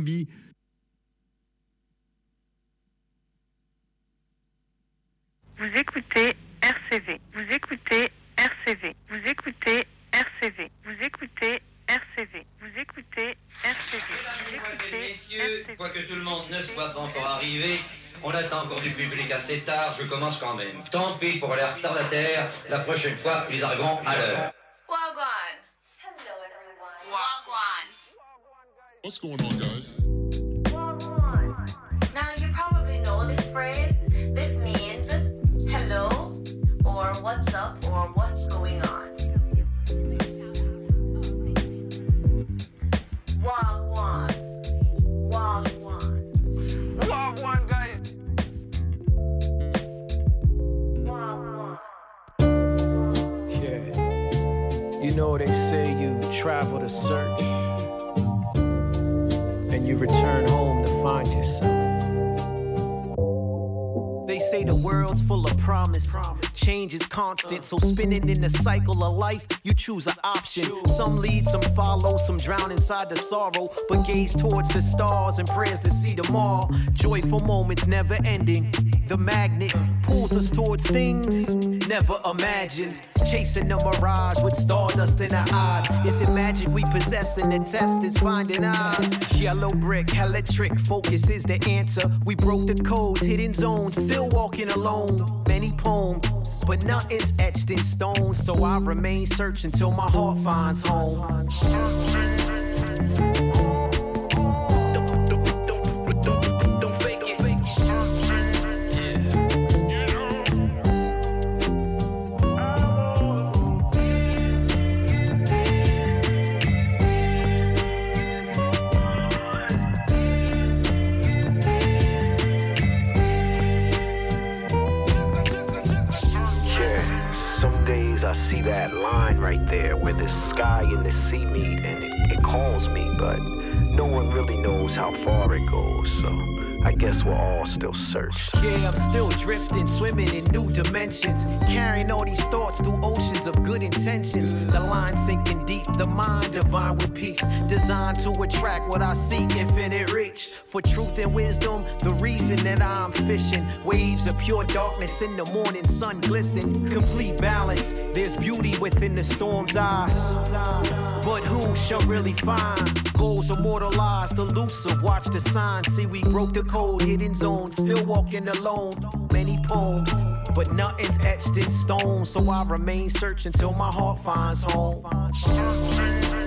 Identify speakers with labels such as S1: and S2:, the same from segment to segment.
S1: Bi-
S2: Vous écoutez RCV. Vous écoutez RCV. Vous écoutez RCV. Vous écoutez RCV. Vous écoutez RCV. Écoutez
S3: Messieurs, quoique tout le monde ne soit pas encore arrivé, on attend encore du public assez tard, je commence quand même. Tant pis pour les retardataires, la prochaine fois, ils arriveront à l'heure.
S4: What's going on, guys?
S5: Now, you probably know this phrase. This means hello, or what's up, or what's going on. Wagwan. Wagwan.
S6: Wagwan, guys.
S5: Wagwan.
S7: Yeah. You know they say you travel to search and you return home to find yourself. They say the world's full of promise. Change is constant, so spinning in the cycle of life, you choose an option. Some lead, some follow, some drown inside the sorrow, but gaze towards the stars and prayers to see them all. Joyful moments never ending. The magnet pulls us towards things never imagined. Chasing a mirage with stardust in our eyes. Is it magic we possess and the test is finding eyes? Yellow brick, electric focus is the answer. We broke the codes, hidden zones, still walking alone. Many poems, but nothing's etched in stone. So I remain searching till my heart finds home. Don't
S8: I guess we're all still searching.
S7: Yeah, I'm still drifting, swimming in new dimensions. Carrying all these thoughts through oceans of good intentions. The line sinking deep, the mind divine with peace. Designed to attract what I seek, infinite reach. For truth and wisdom, the reason that I'm fishing. Waves of pure darkness in the morning, sun glisten. Complete balance, there's beauty within the storm's eye. But who shall really find? Goals immortalized, elusive. Watch the signs. See, we broke the code, hidden zones. Still walking alone. Many poems, but nothing's etched in stone. So I remain searching till my heart finds home. To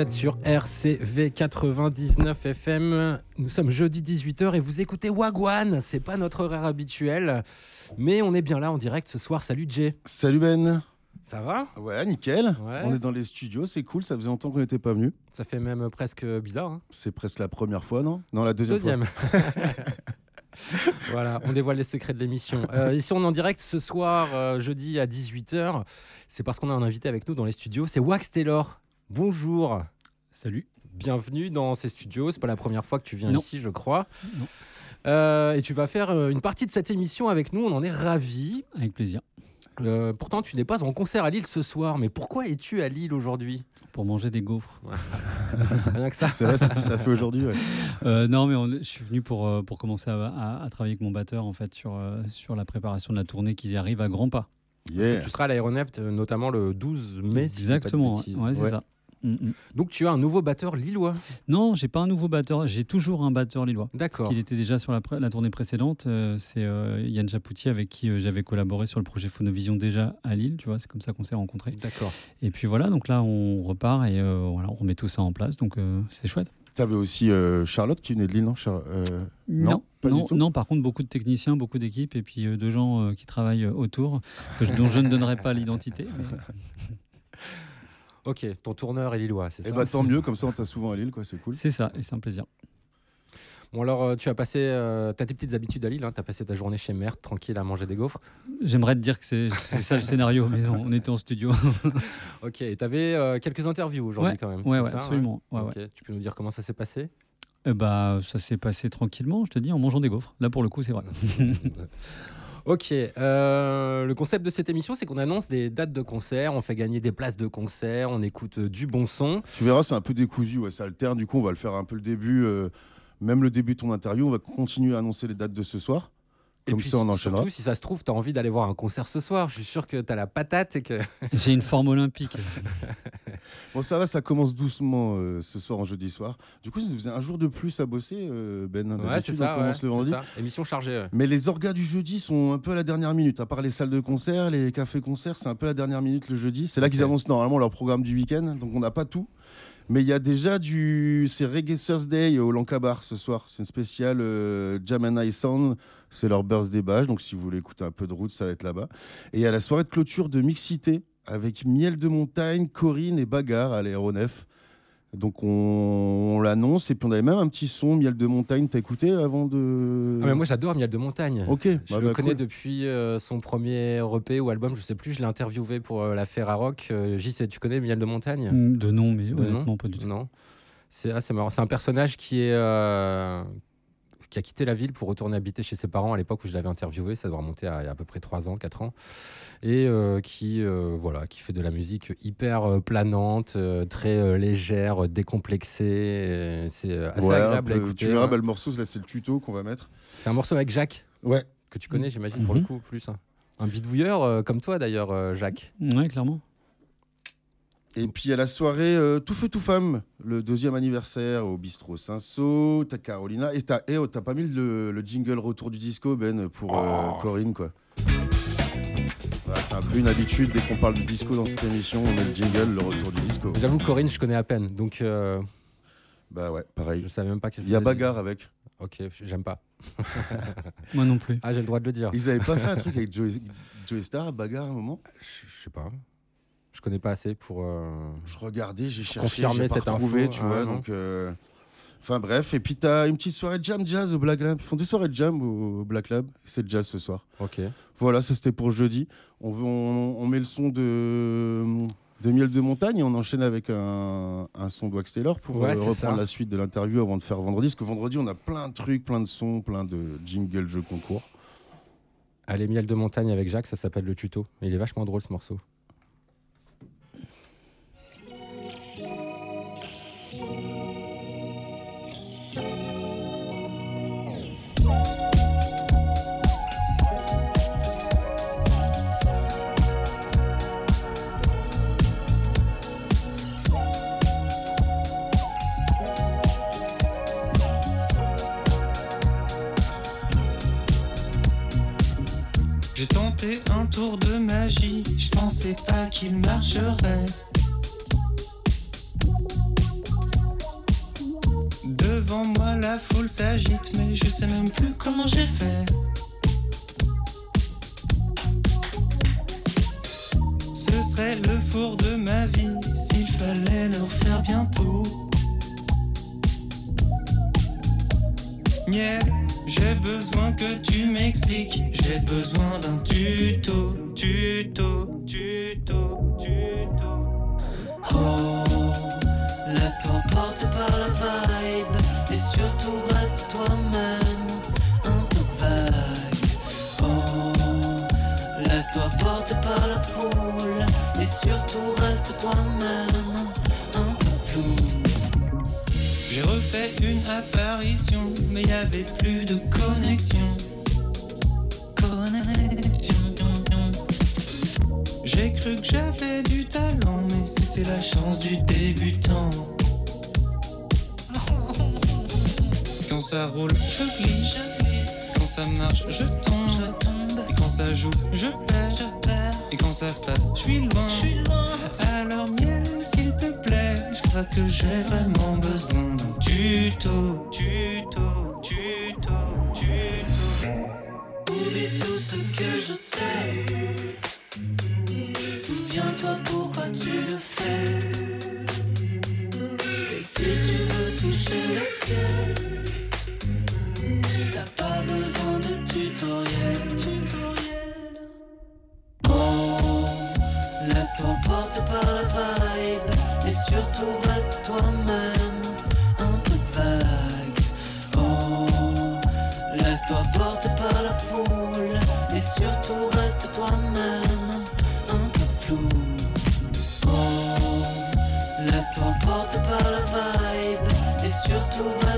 S9: Vous êtes sur RCV 99 FM. Nous sommes jeudi 18h et vous écoutez Wagwan. C'est pas notre horaire habituel, mais on est bien là en direct ce soir. Salut Jay.
S4: Salut Ben.
S9: Ça va?
S4: Ouais, nickel.
S9: Ouais.
S4: On est dans les studios, c'est cool. Ça faisait longtemps qu'on n'était pas venu.
S9: Ça fait même presque bizarre. hein.
S4: C'est presque la première fois, non? Non, la deuxième,
S9: Deuxième. voilà, on dévoile les secrets de l'émission. Euh, ici, on est en direct ce soir, euh, jeudi à 18h. C'est parce qu'on a un invité avec nous dans les studios. C'est Wax Taylor. Bonjour.
S10: Salut.
S9: Bienvenue dans ces studios. C'est pas la première fois que tu viens
S10: Non.
S9: ici, je crois.
S10: Non.
S9: Euh, et tu vas faire euh, une partie de cette émission avec nous. On en est ravis.
S10: Avec plaisir.
S9: Euh, pourtant, tu n'es pas en concert à Lille ce soir. Mais pourquoi es-tu à Lille aujourd'hui?
S10: Pour manger des gaufres.
S9: Rien que ça.
S4: C'est vrai, c'est ce que tu as fait aujourd'hui. ouais.
S10: Euh, non, mais on- je suis venu pour, pour commencer à, à- à travailler avec mon batteur en fait sur, sur la préparation de la tournée qui arrive à grands pas.
S9: Parce que tu seras à l'aéronef, notamment le 12 mai. si je dis pas de
S10: Exactement. ouais. c'est
S4: Ouais.
S10: ça. Mm, mm.
S9: Donc tu as un nouveau batteur lillois.
S10: Non, j'ai pas un nouveau batteur. J'ai toujours un batteur lillois.
S9: D'accord.
S10: Il était déjà sur la, tournée précédente. euh, c'est euh, Yann Chapoutier avec qui euh, j'avais collaboré sur le projet Phonovision déjà à Lille. Tu vois, c'est comme ça qu'on s'est rencontrés.
S9: D'accord.
S10: Et puis voilà, donc là on repart et euh, voilà, on remet tout ça en place. Donc euh, c'est chouette.
S4: T'avais aussi euh, Charlotte qui venait de Lille, non Char- euh,
S10: Non,
S4: pas du
S10: non,
S4: tout
S10: non, par contre, beaucoup de techniciens, beaucoup d'équipes et puis euh, de gens euh, qui travaillent euh, autour, dont je ne donnerai pas l'identité. mais
S9: Ok, ton tourneur est lillois, c'est
S4: Eh
S9: ça
S4: bah tant mieux, comme ça on t'a souvent à Lille, quoi, c'est cool.
S10: C'est ça, et c'est un plaisir.
S9: Bon alors euh, tu as passé, euh, t'as tes petites habitudes à Lille, hein, t'as passé ta journée chez Mère, tranquille à manger des gaufres.
S10: J'aimerais te dire que c'est ça le scénario, mais non, on était en studio.
S9: Ok, et t'avais euh, quelques interviews aujourd'hui
S10: Ouais,
S9: quand même.
S10: ouais, ouais,
S9: ça,
S10: absolument. Ouais,
S9: Tu peux nous dire comment ça s'est passé?
S10: Euh, bah, ça s'est passé tranquillement, je te dis, en mangeant des gaufres. Là, pour le coup, c'est vrai.
S9: Ok, euh, le concept de cette émission, c'est qu'on annonce des dates de concert, on fait gagner des places de concert, on écoute euh, du bon son.
S4: Tu verras, c'est un peu décousu, ouais, ça alterne. Du coup, on va le faire un peu le début, euh, même le début de ton interview. On va continuer à annoncer les dates de ce soir.
S9: Et
S4: Comme
S9: puis
S4: ça, on enchaînera.
S9: surtout, si ça se trouve, t'as envie d'aller voir un concert ce soir. Je suis sûr que t'as la patate et que.
S10: J'ai une forme olympique.
S4: Bon, ça va, ça commence doucement euh, ce soir, en jeudi soir. Du coup, ça nous faisait un jour de plus à bosser, euh, Ben.
S9: Ouais, c'est ça.
S4: on commence
S9: ouais,
S4: le vendredi.
S9: ça. Émission chargée. ouais.
S4: Mais les orgas du jeudi sont un peu à la dernière minute. À part les salles de concert, les cafés-concerts, c'est un peu la dernière minute le jeudi. C'est là qu'ils annoncent normalement leur programme du week-end. Donc on n'a pas tout. Mais il y a déjà du. C'est Reggae Thursday au Lancabar ce soir. C'est une spéciale euh, Jam and Ice Sound. C'est leur birthday bash. Donc si vous voulez écouter un peu de route, ça va être là-bas. Et il y a la soirée de clôture de Mixité avec Miel de Montagne, Corinne et Bagarre à l'aéronef. Donc on, on l'annonce et puis on avait même un petit son Miel de Montagne. T'as écouté avant de.
S9: Ah, mais moi, j'adore Miel de Montagne.
S4: Ok.
S9: Je
S4: bah,
S9: le
S4: bah,
S9: connais
S4: cool.
S9: depuis euh, son premier EP ou album, je sais plus. Je l'ai interviewé pour euh, la Ferrarock. Euh, JC, tu connais Miel de Montagne?
S10: Mm, De nom, mais
S9: De
S10: honnêtement,
S9: nom?
S10: pas du tout.
S9: Non. C'est ah, c'est marrant. C'est un personnage qui est euh, qui a quitté la ville pour retourner habiter chez ses parents à l'époque où je l'avais interviewé. Ça doit remonter à, à peu près 3 ans, 4 ans. Et euh, qui euh, voilà, qui fait de la musique hyper euh, planante, euh, très euh, légère, décomplexée. C'est assez
S4: Ouais,
S9: agréable à écouter.
S4: Tu verras,
S9: ouais.
S4: bah, le morceau, là, c'est le tuto qu'on va mettre.
S9: C'est un morceau avec Jacques
S4: Ouais.
S9: que tu connais, j'imagine pour le
S10: Mhm.
S9: coup plus. hein. Un bidouilleur euh, comme toi d'ailleurs, euh, Jacques.
S10: Ouais, clairement.
S4: Et puis, il y a la soirée euh, Tout Feu Tout Femme, le deuxième anniversaire au bistrot Saint-Sau. T'as Carolina. Et t'as eh, oh, t'as pas mis le, le jingle retour du disco, Ben, pour euh,
S9: Oh.
S4: Corinne, quoi. C'est un peu une habitude. Dès qu'on parle de disco dans cette émission, on met le jingle, le retour du disco.
S9: J'avoue, Corinne, je connais à peine, donc euh,
S4: Bah ouais, pareil.
S9: je savais même pas qu'elle
S4: Il y a bagarre avec.
S9: Ok, j'aime pas.
S10: Moi non plus.
S9: Ah, j'ai le droit de le dire.
S4: Ils avaient pas fait un truc avec Joey, Joey Star, bagarre, à un moment?
S9: Je sais pas. Je connais pas assez pour. euh,
S4: Je regardais, j'ai cherché,
S9: confirmer cette
S4: retrouvé,
S9: info,
S4: tu vois.
S9: non.
S4: donc, euh, enfin bref, et puis t'as une petite soirée jam jazz au Black Lab. Ils font des soirées de jam au Black Lab. C'est jazz ce soir.
S9: Ok.
S4: Voilà, ça c'était pour jeudi. On, veut- on, on met le son de, de Miel de Montagne et on enchaîne avec un, un son de Wax Taylor pour
S9: Ouais,
S4: euh, reprendre
S9: ça.
S4: la suite de l'interview avant de faire vendredi. Parce que vendredi, on a plein de trucs, plein de sons, plein de jingles, jeux concours.
S9: Allez, miel de montagne avec Jacques, ça s'appelle le tuto. Il est vachement drôle ce morceau.
S1: Tenté un tour de magie, je pensais pas qu'il marcherait. Devant moi la foule s'agite, mais je sais même plus comment j'ai fait. Ce serait le four de ma vie s'il fallait le refaire bientôt. J'ai besoin que tu m'expliques. J'ai besoin d'un tuto, tuto, tuto, tuto.
S11: Oh, laisse-toi porter par la vibe et surtout reste toi-même, un peu vague. Oh, laisse-toi porter par la foule et surtout reste toi-même,
S1: J'ai refait une apparition, mais y avait plus de connexion. Connexion. J'ai cru que j'avais du talent, mais C'est la chance du débutant. Quand ça roule, je glisse. Quand ça marche, je tombe. Et quand ça joue, je perds. Et quand ça se passe, je suis loin. Alors que j'ai vraiment besoin d'un tuto, tuto, tuto, tuto.
S11: Oublie tout ce que je sais. Souviens-toi pourquoi tu le fais. Et si tu veux toucher le ciel, t'as pas besoin de tutoriel. tutoriel. Oh, laisse-toi porter par la vibe. Et surtout reste toi-même, un peu vague. Oh, laisse-toi porter par la foule. Et surtout reste toi-même, un peu flou. Oh, laisse-toi porter par la vibe. Et surtout reste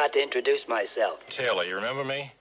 S12: forgot to introduce myself.
S13: Taylor, you remember me?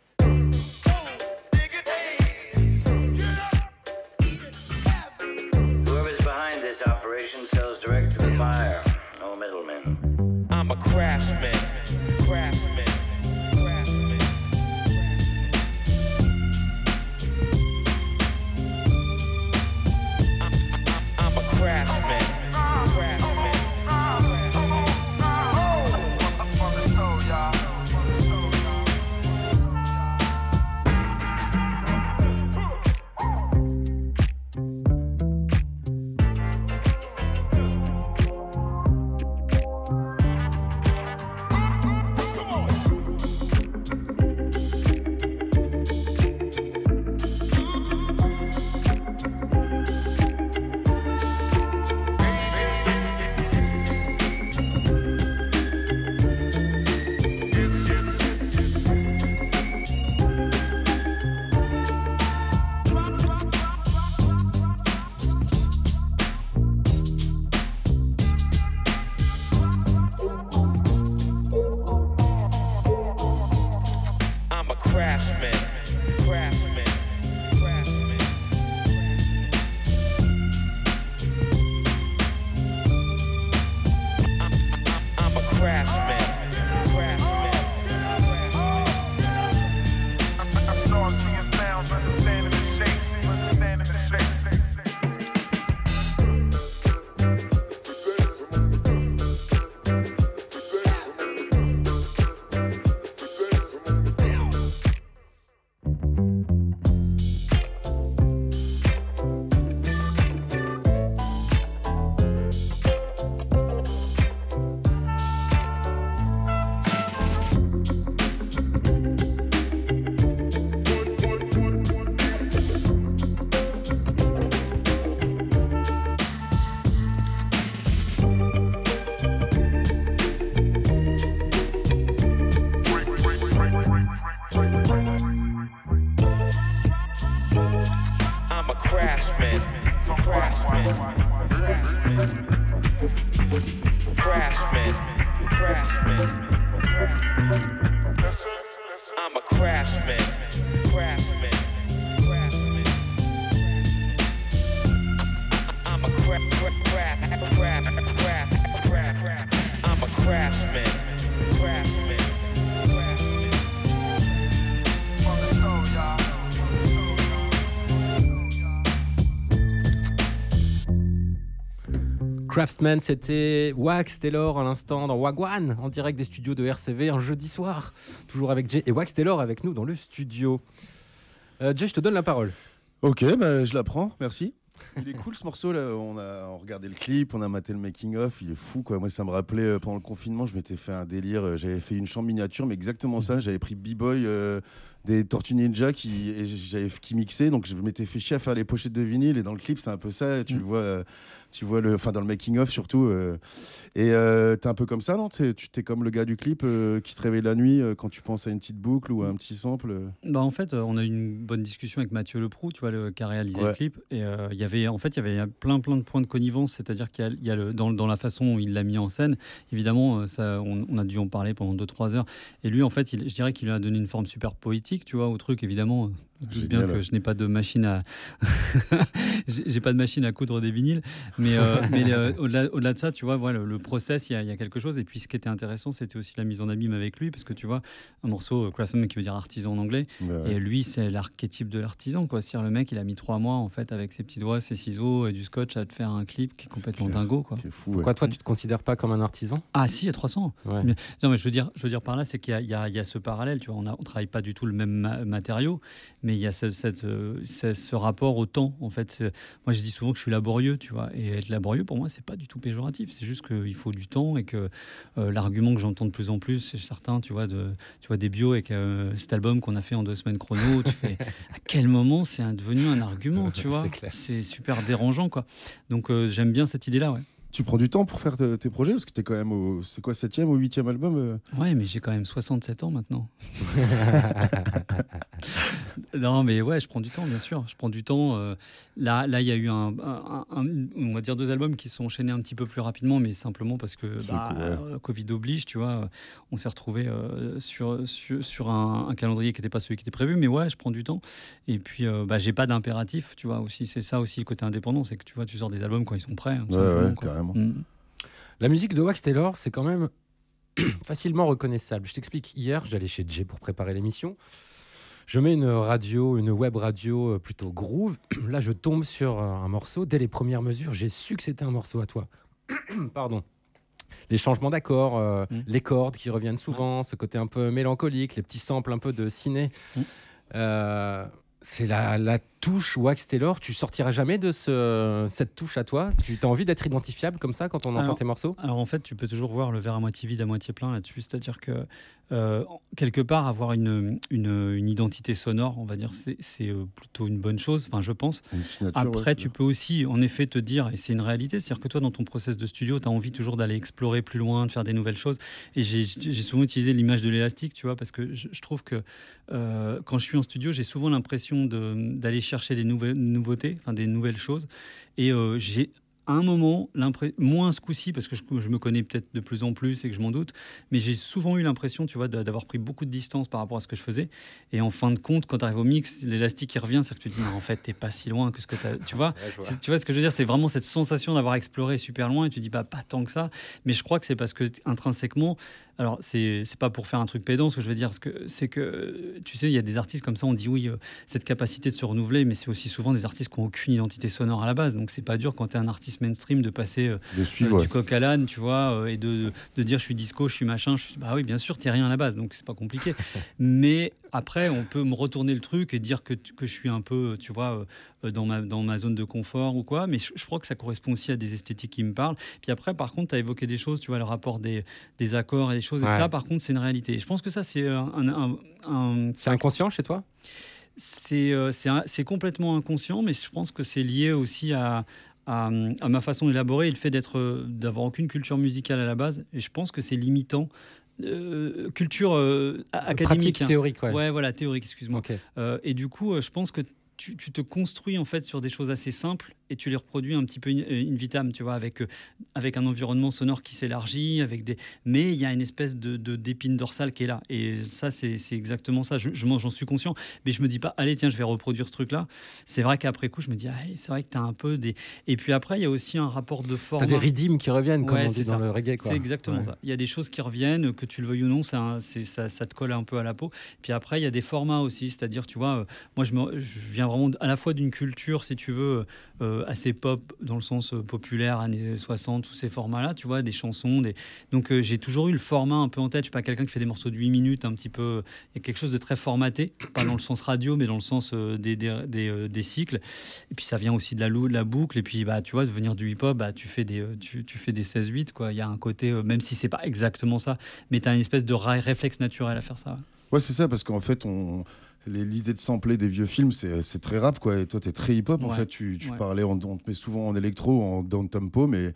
S14: Craftsman,
S9: c'était Wax Taylor à l'instant dans Wagwan, en direct des studios de RCV un jeudi soir. Toujours avec Jay et Wax Taylor avec nous dans le studio. Euh, Jay, je te donne la parole.
S4: Ok, bah, je la prends, merci. Il est cool ce morceau là, on a on regardé le clip, on a maté le making of, il est fou quoi. Moi ça me rappelait euh, pendant le confinement, je m'étais fait un délire, euh, j'avais fait une chambre miniature mais exactement ça, j'avais pris B-Boy euh, des Tortues Ninja qui et qui mixait donc je m'étais fait chier à faire les pochettes de vinyle et dans le clip c'est un peu ça, tu le vois tu vois le enfin dans le making of surtout euh, et euh, t'es un peu comme ça non? Tu t'es comme le gars du clip euh, qui te réveille la nuit euh, quand tu penses à une petite boucle ou à un petit sample.
S10: Bah en fait, on a eu une bonne discussion avec Mathieu Leproux, tu vois, le, qui a réalisé
S4: Ouais.
S10: le clip. Et il y avait, en fait, il y avait plein, plein de points de connivence. C'est-à-dire qu'il y a, il y a le, dans, dans la façon où il l'a mis en scène, évidemment, ça, on, on a dû en parler pendant 2-3 heures. Et lui, en fait, il- je dirais qu'il a donné une forme super poétique, tu vois, au truc, évidemment. Je doute bien que je n'ai pas de machine à, j'ai pas de machine à coudre des vinyles, mais, euh, mais euh, au-delà, au-delà de ça, tu vois, voilà, le process, il y, a- y a quelque chose. Et puis, ce qui était intéressant, c'était aussi la mise en abîme avec lui, parce que tu vois, un morceau euh, craftsman qui veut dire artisan en anglais,
S4: Ouais,
S10: et lui, c'est l'archétype de l'artisan, quoi. C'est-à-dire le mec, il a mis trois mois en fait avec ses petits doigts, ses ciseaux et du scotch à te faire un clip qui est complètement dingo, quoi.
S4: C'est fou.
S9: Pourquoi toi, tu te considères pas comme un artisan?
S10: Ah si, il y a 300.
S9: Ouais.
S10: Mais- non, mais je veux dire, je veux dire par là, c'est qu'il y a, il y a- il y a ce parallèle, tu vois. On ne travaille pas du tout le même ma- matériau, mais il y a ce, cette, euh, ce, ce rapport au temps, en fait. C'est- Moi, je dis souvent que je suis laborieux, tu vois. Et être laborieux, pour moi, c'est pas du tout péjoratif. C'est juste qu'il faut du temps et que euh, l'argument que j'entends de plus en plus, c'est certains, tu vois, de, tu vois, des bios avec euh, cet album qu'on a fait en deux semaines chrono. tu fais, à quel moment c'est devenu un argument, tu vois?
S9: C'est
S10: super dérangeant, quoi. Donc, euh, j'aime bien cette idée-là, ouais.
S4: Tu prends du temps pour faire te- tes projets parce que t'es quand même au c'est quoi septième ou huitième album euh?
S10: Ouais, mais j'ai quand même 67 ans maintenant. non, mais ouais, je prends du temps, bien sûr. Je prends du temps. euh, là, là, il y a eu un, un- un- on va dire deux albums qui sont enchaînés un petit peu plus rapidement, mais simplement parce que bah,
S4: ouais.
S10: euh, Covid oblige, tu vois. On s'est retrouvé sur, sur, sur un, calendrier qui n'était pas celui qui était prévu, mais ouais, je prends du temps. Et puis, bah, j'ai pas d'impératif, tu vois. Aussi, c'est ça aussi le côté indépendant, c'est que tu vois, tu sors des albums quand ils sont prêts. hein,
S4: Ouais,
S10: simplement,
S4: ouais. Carrément.
S10: Mm.
S9: La musique de Wax Taylor, c'est quand même facilement reconnaissable. Je t'explique. Hier, j'allais chez Jay pour préparer l'émission. Je mets une radio, une web radio euh, plutôt groove. Là, je tombe sur euh, un morceau. Dès les premières mesures, j'ai su que c'était un morceau à toi. Pardon. Les changements d'accords, euh,
S10: Mm.
S9: les cordes qui reviennent souvent, ce côté un peu mélancolique, les petits samples un peu de ciné.
S10: Mm.
S9: Euh, c'est la, la touche Wax Taylor. Tu sortiras jamais de ce, cette touche à toi? Tu as envie d'être identifiable comme ça quand on entend
S10: Alors,
S9: tes morceaux?
S10: Alors en fait, tu peux toujours voir le verre à moitié vide, à moitié plein là-dessus. C'est-à-dire que euh, quelque part, avoir une, une, une identité sonore, on va dire, c'est euh, plutôt une bonne chose, enfin je pense. Après,
S4: ouais,
S10: tu peux aussi, en effet, te dire, et c'est une réalité, c'est-à-dire que toi, dans ton process de studio, tu as envie toujours d'aller explorer plus loin, de faire des nouvelles choses. Et j'ai souvent utilisé l'image de l'élastique, tu vois, parce que je, je trouve que euh, quand je suis en studio, j'ai souvent l'impression d'aller chercher des nouvelles nouveautés, enfin des nouvelles choses. Et euh, j'ai à un moment, moins ce coup-ci, parce que je, je me connais peut-être de plus en plus et que je m'en doute, mais j'ai souvent eu l'impression, tu vois, d'a- d'avoir pris beaucoup de distance par rapport à ce que je faisais. Et en fin de compte, quand tu arrives au mix, l'élastique qui revient, c'est que tu te dis, non, en fait, t'es pas si loin que ce que tu as. Tu vois, tu vois ce que je veux dire C'est vraiment cette sensation d'avoir exploré super loin et tu dis, bah, pas tant que ça. Mais je crois que c'est parce que intrinsèquement, alors c'est pas pour faire un truc pédant ce que je veux dire, c'est que tu sais, il y a des artistes comme ça, on dit oui, euh, cette capacité de se renouveler, mais c'est aussi souvent des artistes qui n'ont aucune identité sonore à la base. Donc c'est pas dur quand tu es un artiste mainstream de passer euh,
S4: De suivre,
S10: euh, du coq à l'âne, tu vois, et de, de dire je suis disco, je suis machin. Je suis... Bah oui, bien sûr, t'es rien à la base, donc c'est pas compliqué. mais après, on peut me retourner le truc et dire que, que je suis un peu, tu vois, euh, dans ma, dans ma zone de confort ou quoi. Mais je, je crois que ça correspond aussi à des esthétiques qui me parlent. Puis après, par contre, tu as évoqué des choses, tu vois, le rapport des, des accords et des choses.
S9: Ouais.
S10: Et ça, par contre, c'est une réalité. Je pense que ça, c'est un- un-
S9: C'est inconscient chez toi?
S10: C'est euh, complètement inconscient, mais je pense que c'est lié aussi à, à, à ma façon d'élaborer et le fait d'être, euh, d'avoir aucune culture musicale à la base. Et je pense que c'est limitant. Euh, culture euh, a- académique.
S9: Pratique, théorique, ouais.
S10: voilà, théorique, excuse-moi. Euh, et du coup, euh, je pense que tu, tu te construis en fait sur des choses assez simples et tu les reproduis un petit peu in, in vitam, tu vois, avec, euh, avec un environnement sonore qui s'élargit, avec des... mais il y a une espèce de, d'épine dorsale qui est là. Et ça, c'est, exactement ça. Je, je j'en suis conscient, mais je me dis pas, allez, tiens, je vais reproduire ce truc-là. C'est vrai qu'après coup, je me dis, ah, c'est vrai que tu as un peu des. Et puis après, il y a aussi un rapport de forme.
S9: T'as des rythmes qui reviennent, comme
S10: Ouais,
S9: on dit
S10: c'est
S9: dans
S10: ça.
S9: le reggae.
S10: C'est exactement
S9: Ouais.
S10: ça. Il y a des choses qui reviennent, que tu le veuilles ou non, ça, ça te colle un peu à la peau. Puis après, il y a des formats aussi, c'est-à-dire, tu vois, euh, moi, je, me- je viens vraiment à la fois d'une culture, si tu veux, euh, assez pop dans le sens euh, populaire, années 60, tous ces formats-là, tu vois, des chansons. Donc euh, j'ai toujours eu le format un peu en tête. Je suis pas quelqu'un qui fait des morceaux de 8 minutes, un petit peu. Il y a quelque chose de très formaté, pas dans le sens radio, mais dans le sens euh, des, des, des, cycles. Et puis ça vient aussi de la, boucle. Et puis, bah, tu vois, de venir du hip-hop, bah, tu fais des, tu, fais des 16-8, quoi. Il y a un côté, même si c'est pas exactement ça, mais tu as une espèce de réflexe naturel à faire ça.
S4: Ouais, c'est ça, parce qu'en fait, on... l'idée de sampler des vieux films, c'est c'est très rap, quoi. Et toi, t'es très hip-hop, en fait. Tu, tu
S10: Ouais.
S4: parlais, on, on te met souvent en électro, en down tempo, mais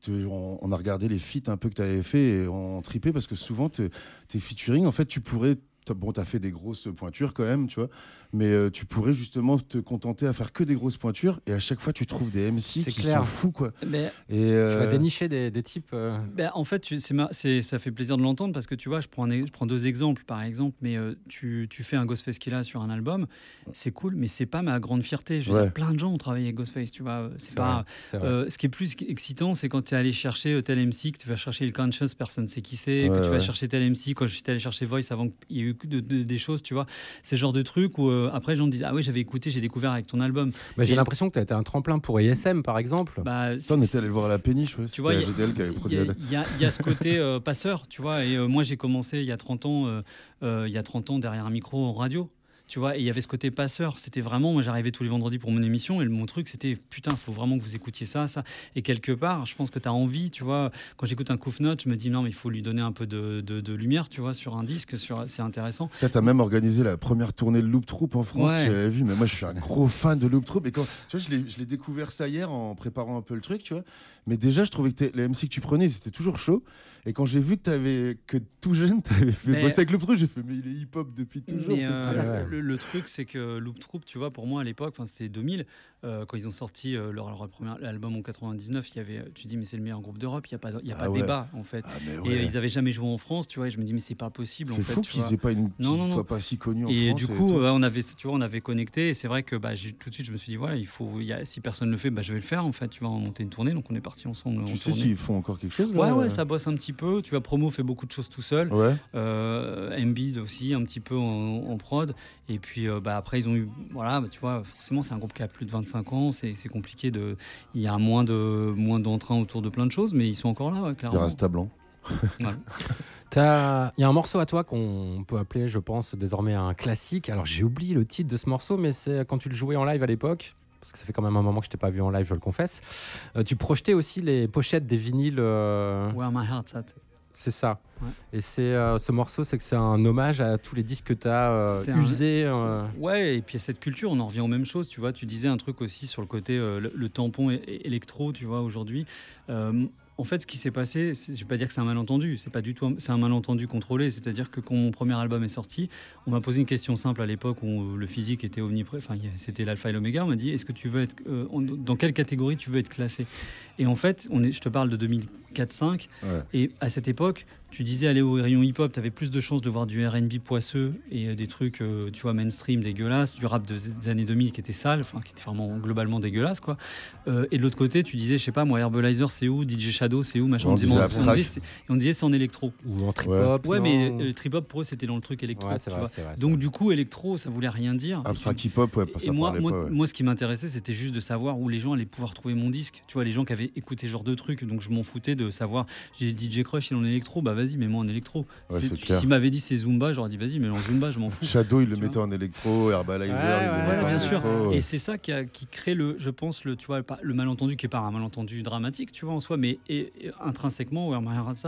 S4: te- on, on a regardé les feats un peu que tu avais fait et on tripait parce que souvent, te- tes featuring, en fait, tu pourrais. t'as- Bon, t'as fait des grosses pointures quand même, tu vois, mais euh, tu pourrais justement te contenter à faire que des grosses pointures et à chaque fois tu trouves des MC qui
S9: clair.
S4: sont fous, quoi.
S10: Mais-
S4: et,
S9: Tu vas
S4: euh,
S9: dénicher des, des types. euh,
S10: Ben, en fait, tu- c'est ma- c'est- ça fait plaisir de l'entendre parce que tu vois, je prends, je prends deux exemples par exemple, mais euh, tu, tu fais un Ghostface Killa sur un album, c'est cool, mais c'est pas ma grande fierté. Je
S4: Ouais.
S10: dire, plein de gens ont travaillé avec Ghostface, tu vois. C'est pas.
S9: vrai,
S10: euh, ce qui est plus excitant, c'est quand tu es allé chercher euh, tel MC, que tu vas chercher le Conscious, personne ne sait qui c'est, que
S4: Ouais,
S10: tu vas chercher tel MC, quand je suis allé chercher Voice avant qu'il y ait eu de- de- des choses, tu vois. C'est le genre de truc où euh, après, les gens me disent Ah oui, j'avais écouté, j'ai découvert avec ton album.
S9: Mais j'ai l'impression que tu as été un tremplin pour ISM, par exemple.
S10: Bah,
S4: on était allé le voir à la péniche, ouais.
S10: tu vois,
S4: C'était
S10: il y y, y y a ce côté euh, passeur, tu vois. Et euh, moi, j'ai commencé il y a 30 ans, euh, euh, il y a 30 ans derrière un micro en radio. Tu vois, et il y avait ce côté passeur. C'était vraiment, moi j'arrivais tous les vendredis pour mon émission et mon truc c'était putain, il faut vraiment que vous écoutiez ça, ça. Et quelque part, je pense que tu as envie, tu vois, quand j'écoute un Kouf Note, je me dis non, mais il faut lui donner un peu de, de- de lumière, tu vois, sur un disque, sur, c'est intéressant.
S4: Toi, t'as même organisé la première tournée de Loop Troop en France,
S10: Ouais.
S4: j'avais vu, mais moi je suis un gros fan de Loop Troop. Et quand, tu vois, je l'ai- découvert ça hier en préparant un peu le truc, tu vois. Mais déjà, je trouvais que les MC que tu prenais, c'était toujours chaud. Et quand j'ai vu que, avais, que tout jeune, t'avais fait
S10: Mais-
S4: bosser avec Loop Troop, j'ai fait, mais il est hip-hop depuis toujours.
S10: Euh, le, le truc, c'est que Loop Troop, tu vois, pour moi à l'époque, enfin, c'était 2000, euh, quand ils ont sorti euh, leur, leur premier album en 99, il y avait, tu dis, mais c'est le meilleur groupe d'Europe, il n'y a pas, il y a
S4: Ah
S10: pas de
S4: ouais.
S10: débat en fait.
S4: Ah,
S10: Et euh, ils avaient jamais joué en France, tu vois, et je me dis, mais c'est pas possible
S4: C'est fou qu'ils aient pas une-
S10: Non, non, non.
S4: soient pas si connus en
S10: Et
S4: France
S10: du
S4: et
S10: coup,
S4: tout.
S10: ouais, on avait, tu vois, on avait connecté, et c'est vrai que bah, tout de suite, je me suis dit, voilà, il faut, y a, si personne ne le fait, bah, je vais le faire en fait, tu vois, on va monter une tournée, donc on est parti ensemble.
S4: Tu
S10: en
S4: sais s'ils font encore quelque chose là
S10: Ouais, ouais, ça bosse un petit peu. Tu vois, Promo fait beaucoup de choses tout seul.
S4: Ouais.
S10: Euh, aussi, un petit peu en, en prod. Et puis euh, bah, après, ils ont eu. Voilà, bah, tu vois, forcément, c'est un groupe qui a plus de 25 ans. C'est compliqué de. Il y a moins de moins d'entrain autour de plein de choses, mais ils sont encore là, ouais, clairement.
S4: Rasta blancs.
S10: Voilà.
S9: T'as- Il y a un morceau à toi qu'on peut appeler, je pense, désormais un classique. Alors j'ai oublié le titre de ce morceau, mais c'est quand tu le jouais en live à l'époque. Parce que ça fait quand même un moment que je t'ai pas vu en live, je le confesse. Euh, tu projetais aussi les pochettes des vinyles. euh,
S10: Where My Heart's At.
S9: C'est ça.
S10: Ouais.
S9: Et c'est euh, ce morceau, c'est que c'est un hommage à tous les disques que tu as
S10: un-
S9: usés. euh,
S10: Ouais, et puis cette culture, on en revient aux mêmes choses, tu vois. Tu disais un truc aussi sur le côté euh, le, le tampon électro, tu vois, aujourd'hui. En fait, ce qui s'est passé, je vais pas dire que c'est un malentendu, c'est pas du tout, un- c'est un malentendu contrôlé. C'est-à-dire que quand mon premier album est sorti, on m'a posé une question simple à l'époque où le physique était omniprésent. Enfin, c'était l'alpha et l'oméga. On m'a dit, est-ce que tu veux être, euh, dans quelle catégorie tu veux être classé? Et en fait, on est, je te parle de 2004-5.
S4: Ouais.
S10: Et à cette époque, tu disais aller au rayon hip-hop, tu avais plus de chances de voir du RB poisseux et euh, des trucs, euh, tu vois, mainstream dégueulasses, du rap de- des années 2000 qui était sale, enfin qui était vraiment globalement dégueulasse, quoi. Euh, et de l'autre côté, tu disais, je sais pas, moi, Herbalizer, c'est où? DJ Shadow, c'est où? Machin.
S4: On
S10: disait, on disait, c'est en électro.
S9: Ou en trip-hop.
S10: Ouais, mais euh, le trip-hop, pour eux, c'était dans le truc électro.
S9: Ouais, c'est
S10: tu
S9: vrai,
S10: vois.
S9: c'est vrai, c'est
S10: Donc, du coup, électro, ça voulait rien dire.
S4: Abstract hip-hop, ouais, ça
S10: Et moi,
S4: parlait
S10: moi,
S4: pas, ouais.
S10: moi, ce qui m'intéressait, c'était juste de savoir où les gens allaient pouvoir trouver mon disque. Tu vois, les gens qui avaient écouté ce genre de trucs. Donc, je m'en foutais de savoir. J'ai DJ Crush, il est en électro. Bah, vas-y, mets-moi en électro.
S4: Ouais,
S10: C'est-. S'il m'avait dit c'est Zumba, j'aurais dit vas-y, mais en Zumba, je m'en fous.
S4: Shadow, il le mettait en électro, Herbalizer, il le
S10: Ouais,
S4: mettait en
S10: bien sûr.
S4: électro. ouais.
S10: Et c'est ça qui, a- qui crée le, je pense, le, tu vois, le malentendu qui est pas un malentendu dramatique, tu vois, en soi, mais et, et intrinsèquement,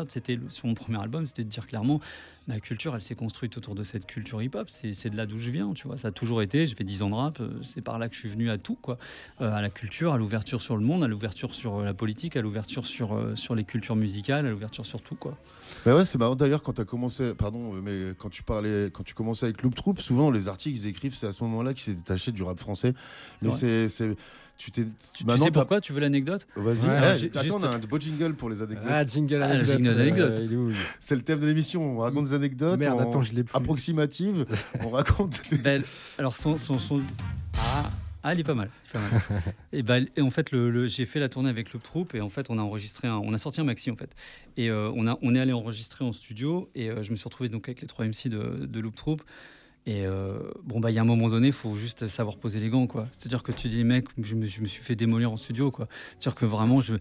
S10: c'était sur mon premier album, c'était de dire clairement, ma culture, elle s'est construite autour de cette culture hip-hop. C'est de là d'où je viens, tu vois. Ça a toujours été. J'ai fait 10 ans de rap. euh, C'est par là que je suis venu à tout, quoi. Euh, à la culture, à l'ouverture sur le monde, à l'ouverture sur euh, la politique, à l'ouverture sur, euh, sur les cultures musicales, à l'ouverture sur tout, quoi.
S4: Mais ouais, c'est marrant d'ailleurs quand tu as commencé, pardon, mais quand tu parlais, quand tu commençais avec Loop Troop, souvent les articles ils écrivent, c'est à ce moment-là qu'ils s'est détaché du rap français. Mais c'est, tu t'es,
S10: Tu, sais
S4: t'as-
S10: pourquoi Tu veux l'anecdote
S4: Vas-y,
S10: Ouais,
S4: eh,
S10: j'ai-
S4: attends,
S10: juste-
S4: on a un beau jingle pour les anecdotes.
S9: Ah, jingle
S10: Ah,
S9: anecdote.
S10: jingle
S9: euh,
S10: anecdote.
S4: C'est le thème de l'émission. On raconte des anecdotes.
S9: Merde,
S4: on-
S9: attends, je l'ai plus.
S4: Approximatives. on raconte. des-
S10: Belle. Alors, son. son, son- Ah, ah, il est pas mal. il est pas mal. et, ben, et en fait, le, le- j'ai fait la tournée avec Loop Troop et en fait, on a enregistré un, on a sorti un maxi en fait. Et euh, on, a, on est allé enregistrer en studio et euh, je me suis retrouvé donc avec les trois MC de, de Loop Troop. Et euh, bon, bah, il y a un moment donné, il faut juste savoir poser les gants, quoi. C'est-à-dire que tu dis, mec, je me, je me suis fait démolir en studio, quoi. C'est-à-dire que vraiment, je,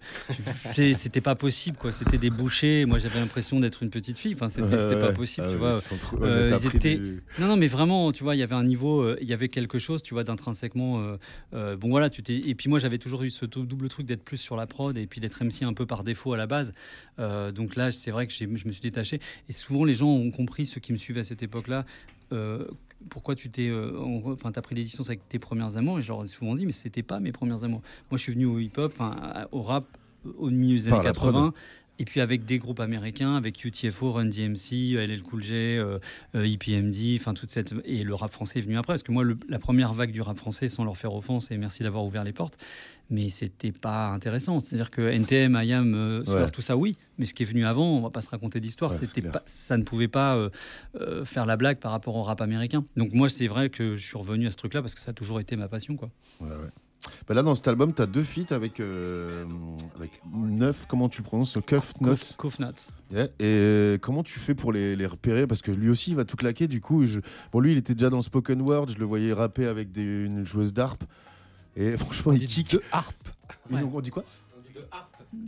S10: je- c'était pas possible, quoi. C'était des bouchées. Moi, j'avais l'impression d'être une petite fille. Enfin, c'était
S4: Ouais,
S10: pas possible,
S4: Ah
S10: tu vois.
S4: ils trop-
S10: Euh, ils étaient-
S4: des-
S10: Non, non, mais vraiment, tu vois, il y avait un niveau, euh, il y avait quelque chose, tu vois, d'intrinsèquement. bon, voilà, tu t'es. Et puis moi, j'avais toujours eu ce double truc d'être plus sur la prod et puis d'être MC un peu par défaut à la base. Donc là, c'est vrai que je me suis détaché. Et souvent, les gens ont compris, ceux qui me suivaient à cette époque-là, pourquoi tu t'es, euh, en- enfin, t'as pris des distances avec tes premiers amours? Et je leur ai souvent dit, mais c'était pas mes premiers amours. Moi, je suis venu au hip-hop, au rap, au milieu des
S4: Par
S10: années
S4: la prod.
S10: 80. Et puis avec des groupes américains, avec UTFO, Run DMC, LL Cool J, euh, euh, EPMD, enfin toute cette et le rap français est venu après. Parce que moi, le- la première vague du rap français, sans leur faire offense, et merci d'avoir ouvert les portes, mais c'était pas intéressant. C'est-à-dire que NTM, IAM, euh,
S4: Ouais.
S10: tout ça, oui, mais ce qui est venu avant, on va pas se raconter d'histoire.
S4: Ouais, c'est
S10: c'était
S4: clair.
S10: pas, ça ne pouvait pas euh, euh, faire la blague par rapport au rap américain. Donc moi, c'est vrai que je suis revenu à ce truc-là parce que ça a toujours été ma passion, quoi.
S4: Ouais, ouais. Bah là, dans cet album, tu as deux feats avec, euh, avec Neuf, comment tu prononces. Yeah. Et euh, comment tu fais pour les, les repérer? Parce que lui aussi, il va tout claquer. Du coup, je... bon, lui, il était déjà dans le spoken word. Je le voyais rapper avec des, une joueuse d'harpe. Et franchement, il kick.
S9: harpe.
S4: Donc, on dit quoi?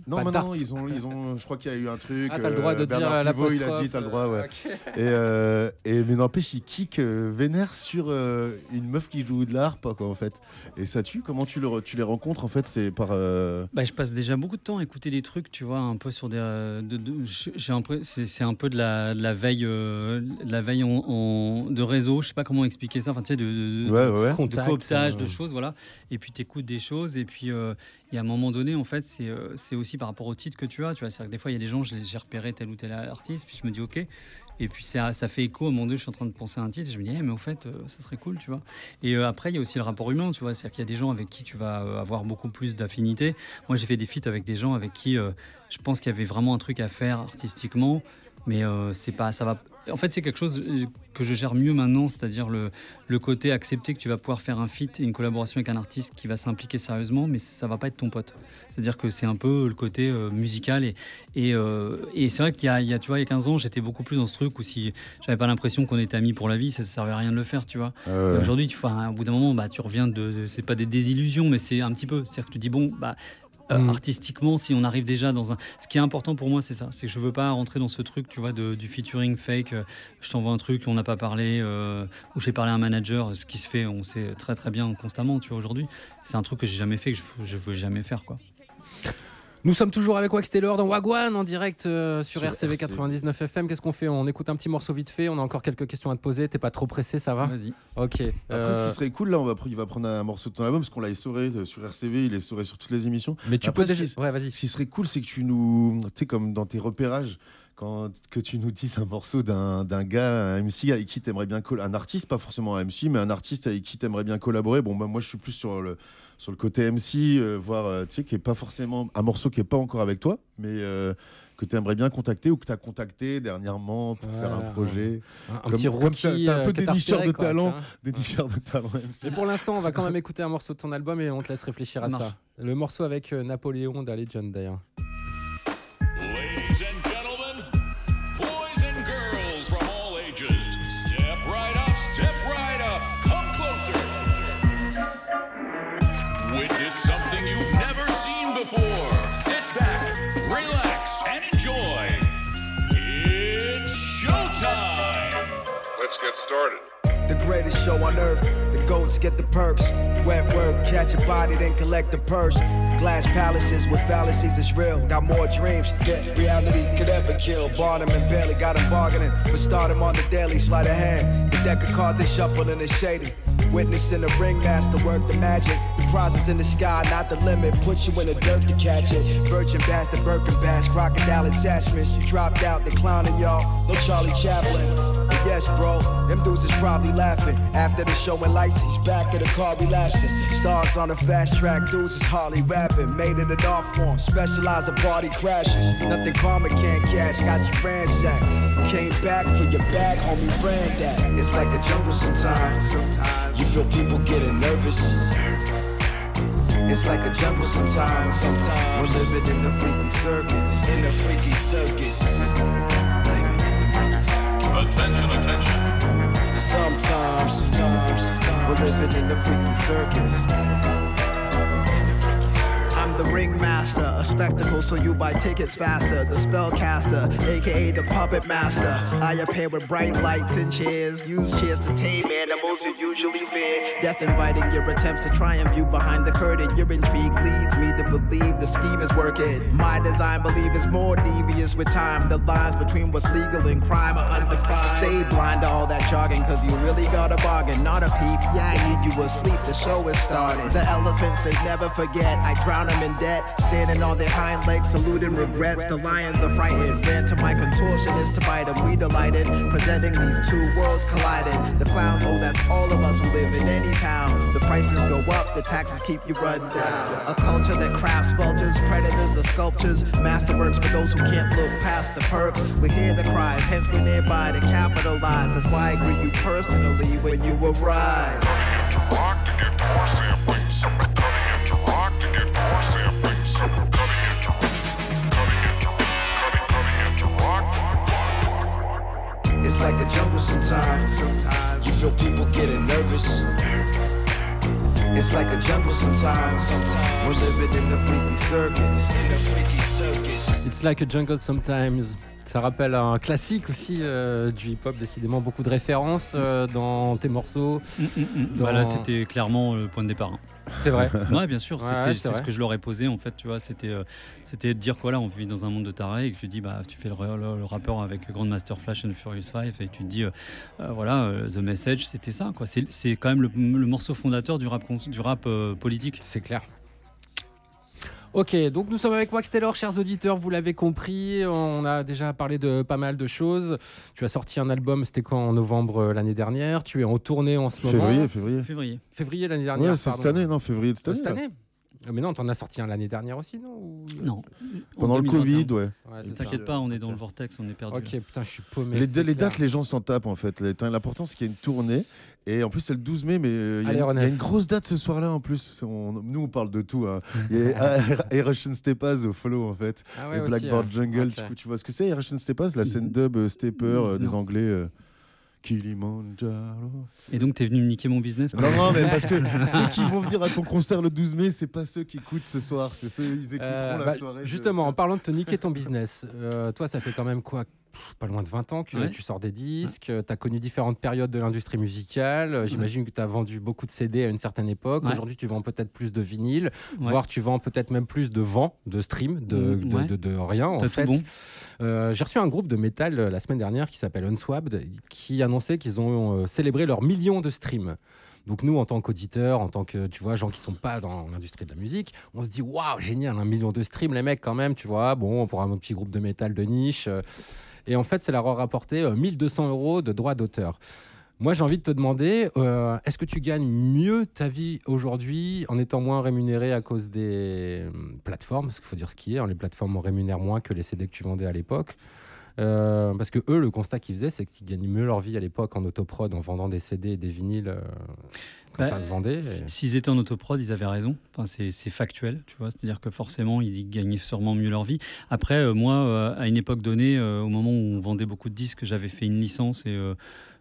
S4: Non, maintenant, ils ont, ils ont, je crois qu'il y a eu un truc.
S9: Ah, t'as le droit de dire,
S4: Bernard
S9: euh,
S4: Pivot, il a dit, t'as le droit, ouais.
S9: euh.
S4: Et, euh, et mais n'empêche, il kick euh, vénère sur euh, une meuf qui joue de la harpe, quoi, en fait. Et ça tue? Comment tu, le, re- tu les rencontres, en fait? C'est par. euh,
S10: Bah, je passe déjà beaucoup de temps à écouter des trucs, tu vois, un peu sur des. euh, de- de- j'ai- j'ai l'impression- c'est c'est un peu de la, de la veille, euh, de la veille en, en- de réseau. Je sais pas comment expliquer ça. Enfin, tu sais, de, de,
S4: Ouais,
S10: de-
S4: ouais, ouais.
S10: de
S9: Contact,
S10: cooptage,
S9: euh.
S10: de choses, voilà. Et puis tu écoutes des choses. Et puis euh, il y a un moment donné, en fait, c'est euh, aussi par rapport au titre que tu as. Tu vois, c'est-à-dire que des fois, il y a des gens, j'ai repéré tel ou tel artiste, puis je me dis ok. Et puis ça, fait écho à moment donné, je suis en train de penser à un titre, je me dis, Eh, mais au fait, euh, ça serait cool, tu vois. Et euh, après, il y a aussi le rapport humain, tu vois. C'est-à-dire qu'il y a des gens avec qui tu vas euh, avoir beaucoup plus d'affinité. Moi, j'ai fait des feats avec des gens avec qui je pense qu'il y avait vraiment un truc à faire artistiquement, mais c'est pas, ça va. En fait, c'est quelque chose euh, que je gère mieux maintenant, c'est-à-dire le, le côté accepter que tu vas pouvoir faire un feat, une collaboration avec un artiste qui va s'impliquer sérieusement, mais ça va pas être ton pote. C'est-à-dire que c'est un peu le côté euh, musical et, et, euh, et c'est vrai qu'il y a, il y a, tu vois, il y a 15 ans, j'étais beaucoup plus dans ce truc où si j'avais pas l'impression qu'on était amis pour la vie, ça ne servait à rien de le faire, tu vois.
S4: Ah
S10: Aujourd'hui, tu, au bout d'un moment, bah, tu reviens de, de- c'est pas des désillusions, mais c'est un petit peu, c'est-à-dire que tu dis bon, bah euh,
S9: Mm.
S10: artistiquement, si on arrive déjà dans un. Ce qui est important pour moi, c'est ça. C'est que je veux pas rentrer dans ce truc, tu vois, de, du featuring fake. euh, je t'envoie un truc, on n'a pas parlé, euh, ou j'ai parlé à un manager. Ce qui se fait, on sait très très bien constamment, tu vois, aujourd'hui. C'est un truc que j'ai jamais fait, que je, je veux jamais faire, quoi.
S9: Nous sommes toujours avec Wax Taylor dans Wagwan en direct euh, sur,
S4: Sur
S9: RCV
S4: RCV.
S9: 99 FM. Qu'est-ce qu'on fait? On écoute un petit morceau vite fait. On a encore quelques questions à te poser. T'es pas trop pressé, ça va?
S10: Vas-y.
S9: Ok.
S4: Après, ce
S9: euh,
S4: qui serait cool, là, on va, pr- il va prendre un morceau de ton album parce qu'on l'a essoré euh, sur RCV, il est essoré sur toutes les émissions.
S9: Mais tu
S4: Après,
S9: peux déjà.
S4: qui-
S9: Ouais, vas-y.
S4: Ce qui serait cool, c'est que tu nous. Tu sais, comme dans tes repérages, quand, que tu nous dises un morceau d'un d'un gars, un MC avec qui t'aimerais bien collaborer. Un artiste, pas forcément un MC, mais un artiste avec qui t'aimerais bien collaborer. Bon, bah, moi, je suis plus sur le, sur le côté MC, euh, voire, euh, tu sais, qui est pas forcément. Un morceau qui est pas encore avec toi, mais. euh, que tu aimerais bien contacter ou que tu as contacté dernièrement pour faire un projet.
S9: Un, un
S4: Comme-
S9: petit
S4: comme
S9: rookie.
S4: t'as- un peu dénicheur
S9: repéré,
S4: de talent. Des t-shirts de talent MC.
S9: Et pour l'instant, on va quand même écouter un morceau de ton album et on te laisse réfléchir à
S10: Ça.
S9: Le morceau avec Napoléon d'Allegend d'ailleurs.
S6: Get started.
S15: The greatest show on earth. The goats get the perks. Wet work, catch a body, then collect the purse. Glass palaces with fallacies is real. Got more dreams that reality could ever kill. Barnum and Bailey got 'em bargaining, but start 'em on the daily. Sleight of hand. The deck of cards they shuffle and it's shady. Witnessing the ringmaster work the magic. The prizes in the sky, not the limit. Put you in the dirt to catch it. Virgin bastard, Birkin bass, crocodile attachments. You dropped out, clowning y'all. No Charlie Chaplin. Yes, bro, them dudes is probably laughing. After the show and lights, he's back at the car relapsing. Stars on the fast track, dudes is hardly rapping. Made it an art form, specialize in party crashing. Nothing karma can't catch, got you ransacked. Came back for your bag, homie, ran that. It's like a jungle sometimes. Sometimes you feel people getting nervous. It's like a jungle sometimes. Sometimes we're living in the freaky circus. In the freaky circus.
S13: Attention, attention.
S15: Sometimes, sometimes we're
S16: living in a freaky circus. Ringmaster, a spectacle, so you buy tickets faster. The spellcaster, aka the puppet master. I appear with bright lights and chairs. Use chairs to tame animals you usually fear. Death inviting your attempts to triumph you behind the curtain. Your intrigue leads me to believe the scheme is working. My design, believe, is more devious with time. The lines between what's legal and crime are undefined. Stay blind to all that jogging, cause you really got a bargain. Not a peep, yeah, I need you asleep. The show is starting. The elephants, they never forget. I drown them in debt. Standing on their hind legs, saluting regrets. The lions are frightened. Ran to my contortionist to bite them. We delighted, presenting these two worlds colliding. The clowns, oh, that's all of us who live in any town. The prices go up, the taxes keep you run down. A culture that crafts vultures, predators, or sculptures. Masterworks for those who can't look past the perks. We hear the cries, hence we're nearby to capitalize. That's why I greet you personally when you arrive. It's like a jungle sometimes. Sometimes you feel people getting nervous. It's like a jungle sometimes. We're living in the freaky circus.
S9: It's like a jungle sometimes. Ça rappelle un classique aussi euh, du hip-hop, décidément beaucoup de références euh, dans tes morceaux. dans-
S10: Voilà, c'était clairement le point de départ. hein.
S9: C'est vrai.
S10: Ouais, bien sûr. c'est-
S9: Ouais,
S10: ce que je leur ai posé en fait. Tu vois, c'était euh, c'était de dire quoi là, on vit dans un monde de tarés et que tu dis bah tu fais le, le- le rapport avec Grandmaster Flash and Furious 5 et tu te dis euh, euh, voilà The Message, c'était ça quoi. C'est quand même le, le morceau fondateur du rap du rap politique.
S9: C'est clair. Ok, donc nous sommes avec Wax Taylor, chers auditeurs, vous l'avez compris, on a déjà parlé de pas mal de choses. Tu as sorti un album, c'était quand en novembre euh, l'année dernière. Tu es en tournée en ce moment.
S4: Février, février.
S10: Février.
S9: Février l'année dernière.
S4: Ouais, c'est cette année, non, février de cette
S9: Euh,
S4: année.
S9: Cette
S4: là.
S9: année Mais non, t'en as sorti un l'année dernière aussi, non Ou-
S10: Non.
S4: Pendant
S10: En
S4: le
S10: 2021.
S4: Covid, ouais.
S9: Ouais,
S10: T'inquiète pas, on est dans le vortex, on est perdu.
S9: Ok, putain, je suis paumé.
S4: Les, dates, les gens s'en tapent en fait. L'important, c'est qu'il y a une tournée. Et en plus, c'est le 12 mai, mais euh, il y, a une- il y a
S9: Renef.
S4: une grosse date ce soir-là en plus. On- nous, on parle de tout. hein. Il y a Erosion Stepas au follow en fait.
S9: Ah ouais,
S4: et
S9: aussi,
S4: Blackboard
S9: ouais.
S4: Jungle.
S9: Ok.
S4: Tu, tu vois ce que c'est, Erosion Stepas La scène dub euh, stepper euh, des. Anglais. euh, Kilimanjaro.
S10: Et donc t'es venu me niquer mon business.
S4: Non, non, mais parce que ceux qui vont venir à ton concert le 12 mai, c'est pas ceux qui écoutent ce soir, c'est ceux ils écouteront
S9: Euh,
S4: la
S9: bah,
S4: soirée. de-
S9: justement, en parlant de te niquer ton business, euh, toi, ça fait quand même quoi Pff, Pas loin de 20 ans que
S10: Ouais.
S9: tu sors des disques, tu as connu différentes périodes de l'industrie musicale. euh, J'imagine que tu as vendu beaucoup de CD à une certaine époque.
S10: Ouais.
S9: Aujourd'hui, tu vends peut-être plus de vinyle,
S10: Ouais.
S9: voire tu vends peut-être même plus de vent, de stream, de,
S10: Mm,
S9: de,
S10: ouais.
S9: de- de rien en fait.
S10: bon.
S9: Euh, J'ai reçu un groupe de métal euh, la semaine dernière qui s'appelle Unswabbed qui annonçait qu'ils ont euh, célébré leur million de streams. Donc nous, en tant qu'auditeurs, en tant que tu vois gens qui sont pas dans l'industrie de la musique, on se dit waouh génial, un million de streams les mecs quand même, tu vois. Bon, pour un petit groupe de métal de niche. Et en fait, ça leur a rapporté euh, 1200 euros de droits d'auteur. Moi, j'ai envie de te demander, euh, est-ce que tu gagnes mieux ta vie aujourd'hui en étant moins rémunéré à cause des euh, plateformes? Parce qu'il faut dire ce qui est, hein, les plateformes rémunèrent moins que les CD que tu vendais à l'époque. Euh, parce que eux, le constat qu'ils faisaient, c'est qu'ils gagnaient mieux leur vie à l'époque en autoprod, en vendant des CD et des vinyles euh, quand
S10: Bah,
S9: ça se vendait. et-
S10: S'ils étaient en autoprod, ils avaient raison. Enfin, c'est factuel, tu vois. C'est-à-dire que forcément, ils gagnaient sûrement mieux leur vie. Après, euh, moi, à une époque donnée, au moment où on vendait beaucoup de disques, j'avais fait une licence et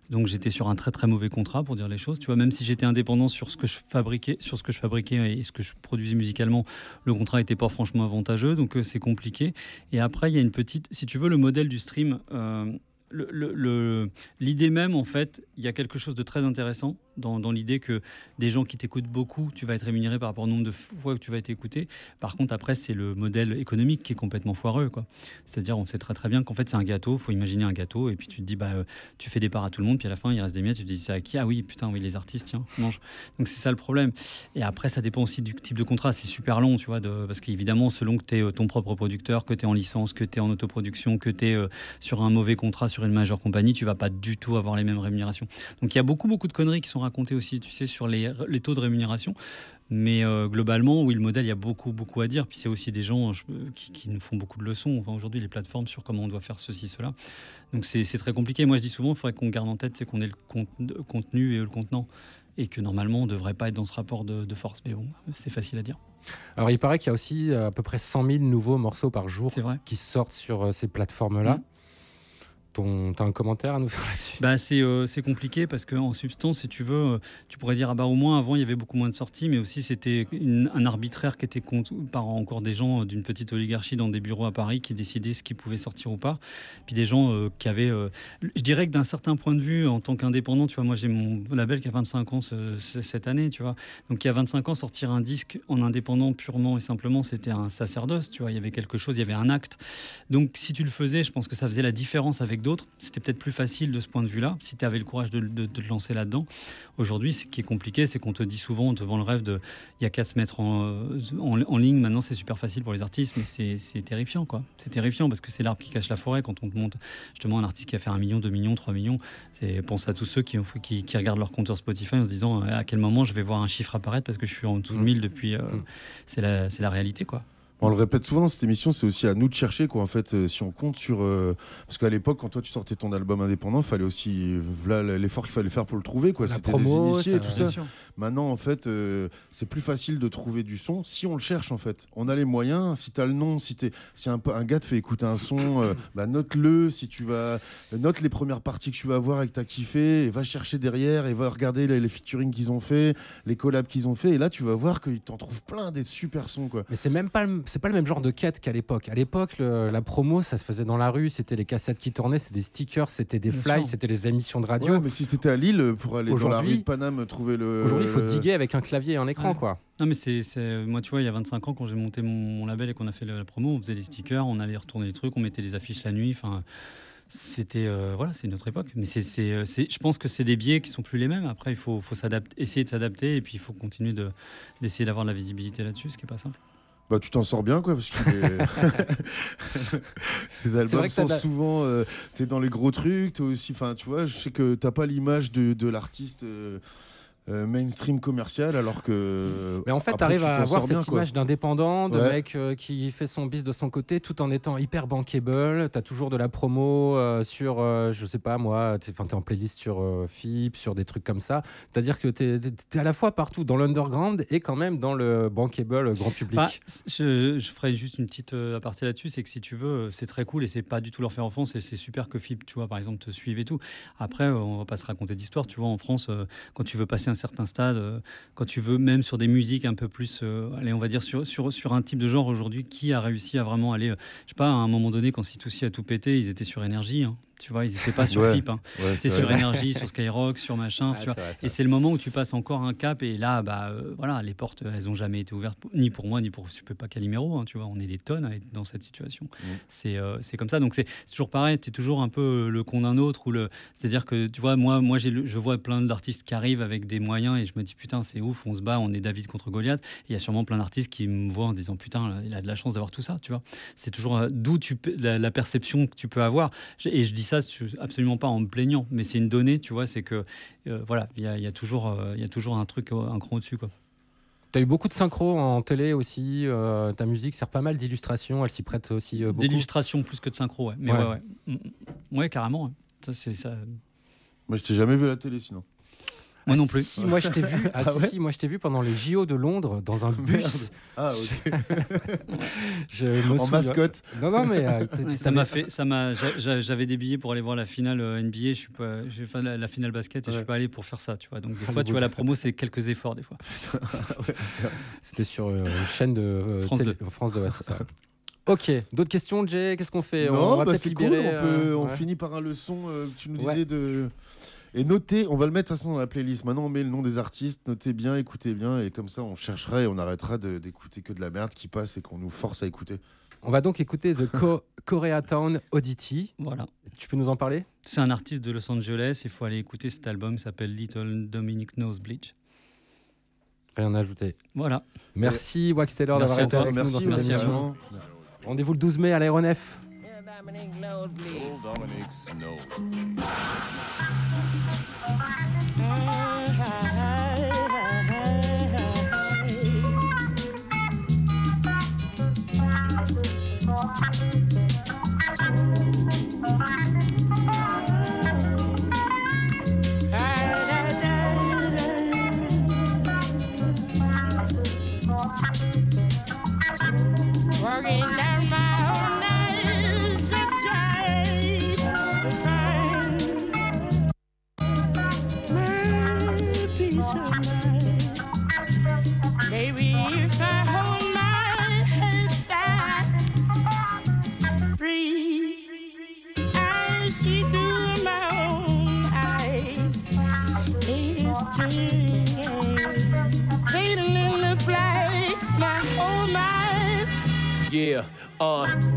S10: donc j'étais sur un très très mauvais contrat pour dire les choses. Tu vois, même si j'étais indépendant sur ce que je fabriquais, et ce que je produisais musicalement, le contrat n'était pas franchement avantageux, donc euh, c'est compliqué. Et après, il y a une petite, si tu veux, le modèle du stream. euh, l'idée même, en fait, il y a quelque chose de très intéressant dans, l'idée que des gens qui t'écoutent beaucoup, tu vas être rémunéré par rapport au nombre de fois que tu vas être écouté. Par contre, après, c'est le modèle économique qui est complètement foireux. C'est-à-dire, on sait très très bien qu'en fait, c'est un gâteau. Il faut imaginer un gâteau et puis tu te dis, bah, euh, tu fais des parts à tout le monde, puis à la fin, il reste des miettes. Tu te dis, c'est à qui? Ah oui, putain, oui, les artistes, tiens, mange. Donc, c'est ça le problème. Et après, ça dépend aussi du type de contrat. C'est super long, tu vois, de, parce qu'évidemment, selon que tu es ton propre producteur, que tu es en licence, que tu es en autoproduction, que tu es sur un mauvais contrat sur une majeure compagnie, tu vas pas du tout avoir les mêmes rémunérations. Donc il y a beaucoup beaucoup de conneries qui sont racontées aussi, tu sais, sur les, les taux de rémunération. Mais euh, globalement, oui, le modèle, il y a beaucoup beaucoup à dire. Puis c'est aussi des gens je- qui, qui nous font beaucoup de leçons. Enfin, aujourd'hui, les plateformes sur comment on doit faire ceci, cela. Donc c'est très compliqué. Moi, je dis souvent, il faudrait qu'on garde en tête, c'est qu'on ait le cont- le contenu et le contenant. Et que normalement, on ne devrait pas être dans ce rapport de, de force. Mais bon, c'est facile à dire.
S9: Alors, il paraît qu'il y a aussi à peu près 100 000 nouveaux morceaux par jour qui sortent sur euh, ces plateformes-là.
S10: Mhm.
S9: Ton, un commentaire à nous faire là-dessus?
S10: Bah, c'est euh, compliqué parce qu'en substance, si tu veux, euh, tu pourrais dire ah bah au moins avant il y avait beaucoup moins de sorties, mais aussi c'était un arbitraire qui était par encore des gens euh, d'une petite oligarchie dans des bureaux à Paris qui décidaient ce qui pouvait sortir ou pas. Puis des gens euh, qui avaient, je dirais que d'un certain point de vue, en tant qu'indépendant, tu vois, moi j'ai mon label qui a 25 ans ce- ce- cette année, tu vois. Donc il y a 25 ans, sortir un disque en indépendant purement et simplement, c'était un sacerdoce, tu vois. Il y avait quelque chose, il y avait un acte. Donc si tu le faisais, je pense que ça faisait la différence avec d'autres. C'était peut-être plus facile de ce point de vue-là, si tu avais le courage de, de- de te lancer là-dedans. Aujourd'hui, ce qui est compliqué, c'est qu'on te dit souvent, on te vend le rêve de il y a qu'à se mettre en, en, en ligne. Maintenant, c'est super facile pour les artistes, mais c'est terrifiant, quoi. C'est terrifiant parce que c'est l'arbre qui cache la forêt quand on te monte justement un artiste qui a fait un million, deux millions, trois millions. Pense à tous ceux qui, ont qui, qui regardent leur compteur Spotify en se disant à quel moment je vais voir un chiffre apparaître parce que je suis en dessous de 1000 depuis. euh, C'est la, c'est la réalité, quoi.
S4: On le répète souvent dans cette émission, c'est aussi à nous de chercher quoi. En fait, euh, si on compte sur, euh, parce qu'à l'époque, quand toi tu sortais ton album indépendant, il fallait aussi, voilà l'effort qu'il fallait faire pour le trouver quoi.
S9: La
S4: C'était
S9: promo,
S4: des initiés et tout ça. Maintenant, en fait, euh, c'est plus facile de trouver du son si on le cherche en fait. On a les moyens. Si tu as le nom, si t'es, si un, gars te fait écouter un son, euh, bah, note-le. Si tu vas, note les premières parties que tu vas voir et que t'as kiffé, et va chercher derrière et va regarder les, les featuring qu'ils ont fait, les collabs qu'ils ont fait, et là tu vas voir qu'ils t'en trouvent plein des super sons quoi.
S9: Mais c'est même pas, le- c'est pas le même genre de quête qu'à l'époque. À l'époque, la promo, ça se faisait dans la rue. C'était les cassettes qui tournaient, c'était des stickers, c'était des flyers, c'était les émissions de radio.
S4: Ouais, mais si t'étais à Lille pour aller dans la
S9: Aujourd'hui-
S4: rue de Paname trouver le.
S9: Aujourd'hui, il faut diguer avec un clavier et un écran,
S10: Ouais.
S9: quoi.
S10: Non, mais c'est, moi, tu vois, il y a 25 ans, quand j'ai monté mon, mon label et qu'on a fait la, la promo, on faisait les stickers, on allait retourner les trucs, on mettait les affiches la nuit. Enfin, c'était euh, voilà, c'est une autre époque. Mais c'est, c'est, euh, c'est- je pense que c'est des biais qui sont plus les mêmes. Après, il faut, faut s'adapter, essayer de s'adapter et puis il faut continuer de, d'essayer d'avoir de la visibilité là-dessus, ce qui est pas simple.
S4: Bah, tu t'en sors bien, quoi, parce que tes
S10: vrai
S4: albums sont souvent. euh, t'es dans les gros trucs, toi aussi. Enfin, tu vois, je sais que t'as pas l'image de, de l'artiste euh, euh, mainstream commercial, alors que.
S9: Mais en fait, tu
S4: après,
S9: arrives
S4: tu
S9: à avoir cette
S4: bien,
S9: image d'indépendant, de
S4: Ouais.
S9: mec euh, qui fait son bis de son côté tout en étant hyper bankable. Tu as toujours de la promo euh, sur, euh, je sais pas moi, tu es, en playlist sur euh, FIP, sur des trucs comme ça. C'est-à-dire que tu es, à la fois partout dans l'underground et quand même dans le bankable grand public.
S10: Bah, je, je ferai juste une petite euh, aparté là-dessus, c'est que si tu veux, c'est très cool et c'est pas du tout leur faire enfance et c'est super que FIP, tu vois, par exemple, te suive et tout. Après, euh, on va pas se raconter d'histoire, tu vois, en France, euh, quand tu veux passer un certain stade, euh, quand tu veux même sur des musiques un peu plus, euh, allez, on va dire sur, un type de genre aujourd'hui, qui a réussi à vraiment aller, euh, je sais pas, à un moment donné, quand C2C a tout pété, ils étaient sur énergie, hein. Tu vois, ils n'étaient pas sur
S4: Ouais.
S10: FIP. hein.
S4: Ouais, c'est
S10: sur énergie, sur Skyrock, sur machin.
S9: Ouais,
S10: tu vois.
S9: c'est vrai, c'est
S10: Et c'est le moment où tu passes encore un cap. Et là, bah, euh, voilà, les portes, elles n'ont jamais été ouvertes, ni pour moi, ni pour, je peux pas Calimero. hein, tu vois, on est des tonnes à être dans cette situation. C'est euh, c'est comme ça. Donc c'est toujours pareil. Tu es toujours un peu euh, le con d'un autre. ou le C'est-à-dire que, tu vois, moi, moi le- je vois plein d'artistes qui arrivent avec des moyens et je me dis, putain, c'est ouf, on se bat, on est David contre Goliath. Et il y a sûrement plein d'artistes qui me voient en se disant, putain, là, il a de la chance d'avoir tout ça. Tu vois, c'est toujours euh, d'où la, la perception que tu peux avoir. Et je dis ça absolument pas en me plaignant, mais c'est une donnée, tu vois, c'est que euh, voilà, il y a, il y a toujours, euh, il y a toujours un truc, euh, un cran au-dessus, quoi.
S9: Tu as eu beaucoup de synchro en télé aussi. euh, ta musique sert pas mal d'illustrations. Elle s'y prête aussi euh, beaucoup.
S10: D'illustration plus que de synchro, ouais. Mais
S9: Ouais.
S10: ouais, ouais, Mm, mm. Ouais, carrément. Ça, c'est ça.
S4: Moi, je t'ai jamais vu à la télé, sinon.
S10: Moi
S9: Ah,
S10: non plus.
S9: Si, moi je t'ai vu. Ah,
S4: Ah
S9: si,
S4: ouais
S9: si, moi je t'ai vu pendant les JO de Londres dans un bus.
S4: Ah, ok.
S9: Je me
S4: En
S9: souviens-
S4: mascotte.
S9: Non, non, mais euh,
S10: Ouais, ça m'a fait, ça m'a, j'avais des billets pour aller voir la finale euh, NBA, je suis pas, j'ai fait la, la finale basket et je suis pas allé pour faire ça, tu vois. Donc des
S9: Ah,
S10: fois, tu vois, la promo, c'est quelques efforts des fois.
S9: C'était sur euh, une chaîne de euh,
S10: France
S9: télé-
S10: 2.
S9: France 2, ouais, c'est ça. Ok, d'autres questions, Jay? Qu'est-ce qu'on fait?
S4: Non,
S9: va
S4: bah,
S9: peut-être
S4: c'est cool.
S9: libérer,
S4: On, peut-
S9: euh,
S4: on
S9: ouais.
S4: finit par un leçon euh, que tu nous disais
S9: Ouais.
S4: de. Et notez, on va le mettre de toute façon dans la playlist. Maintenant, on met le nom des artistes. Notez bien, écoutez bien, et comme ça, on cherchera et on arrêtera d'écouter que de la merde qui passe et qu'on nous force à écouter.
S9: On va donc écouter de Co Koreatown Oddity.
S10: Voilà.
S9: Tu peux nous en parler?
S10: C'est un artiste de Los Angeles, il faut aller écouter cet album, il s'appelle Little Dominic Nosebleach.
S9: Rien à ajouter.
S10: Voilà.
S9: Merci Wax Taylor
S10: Merci
S9: d'avoir été avec nous
S4: Merci,
S9: dans cette
S10: merci à
S9: émission. Rendez-vous le 12 mai à l'aéronef.
S6: Dominic's nose.
S11: Working down my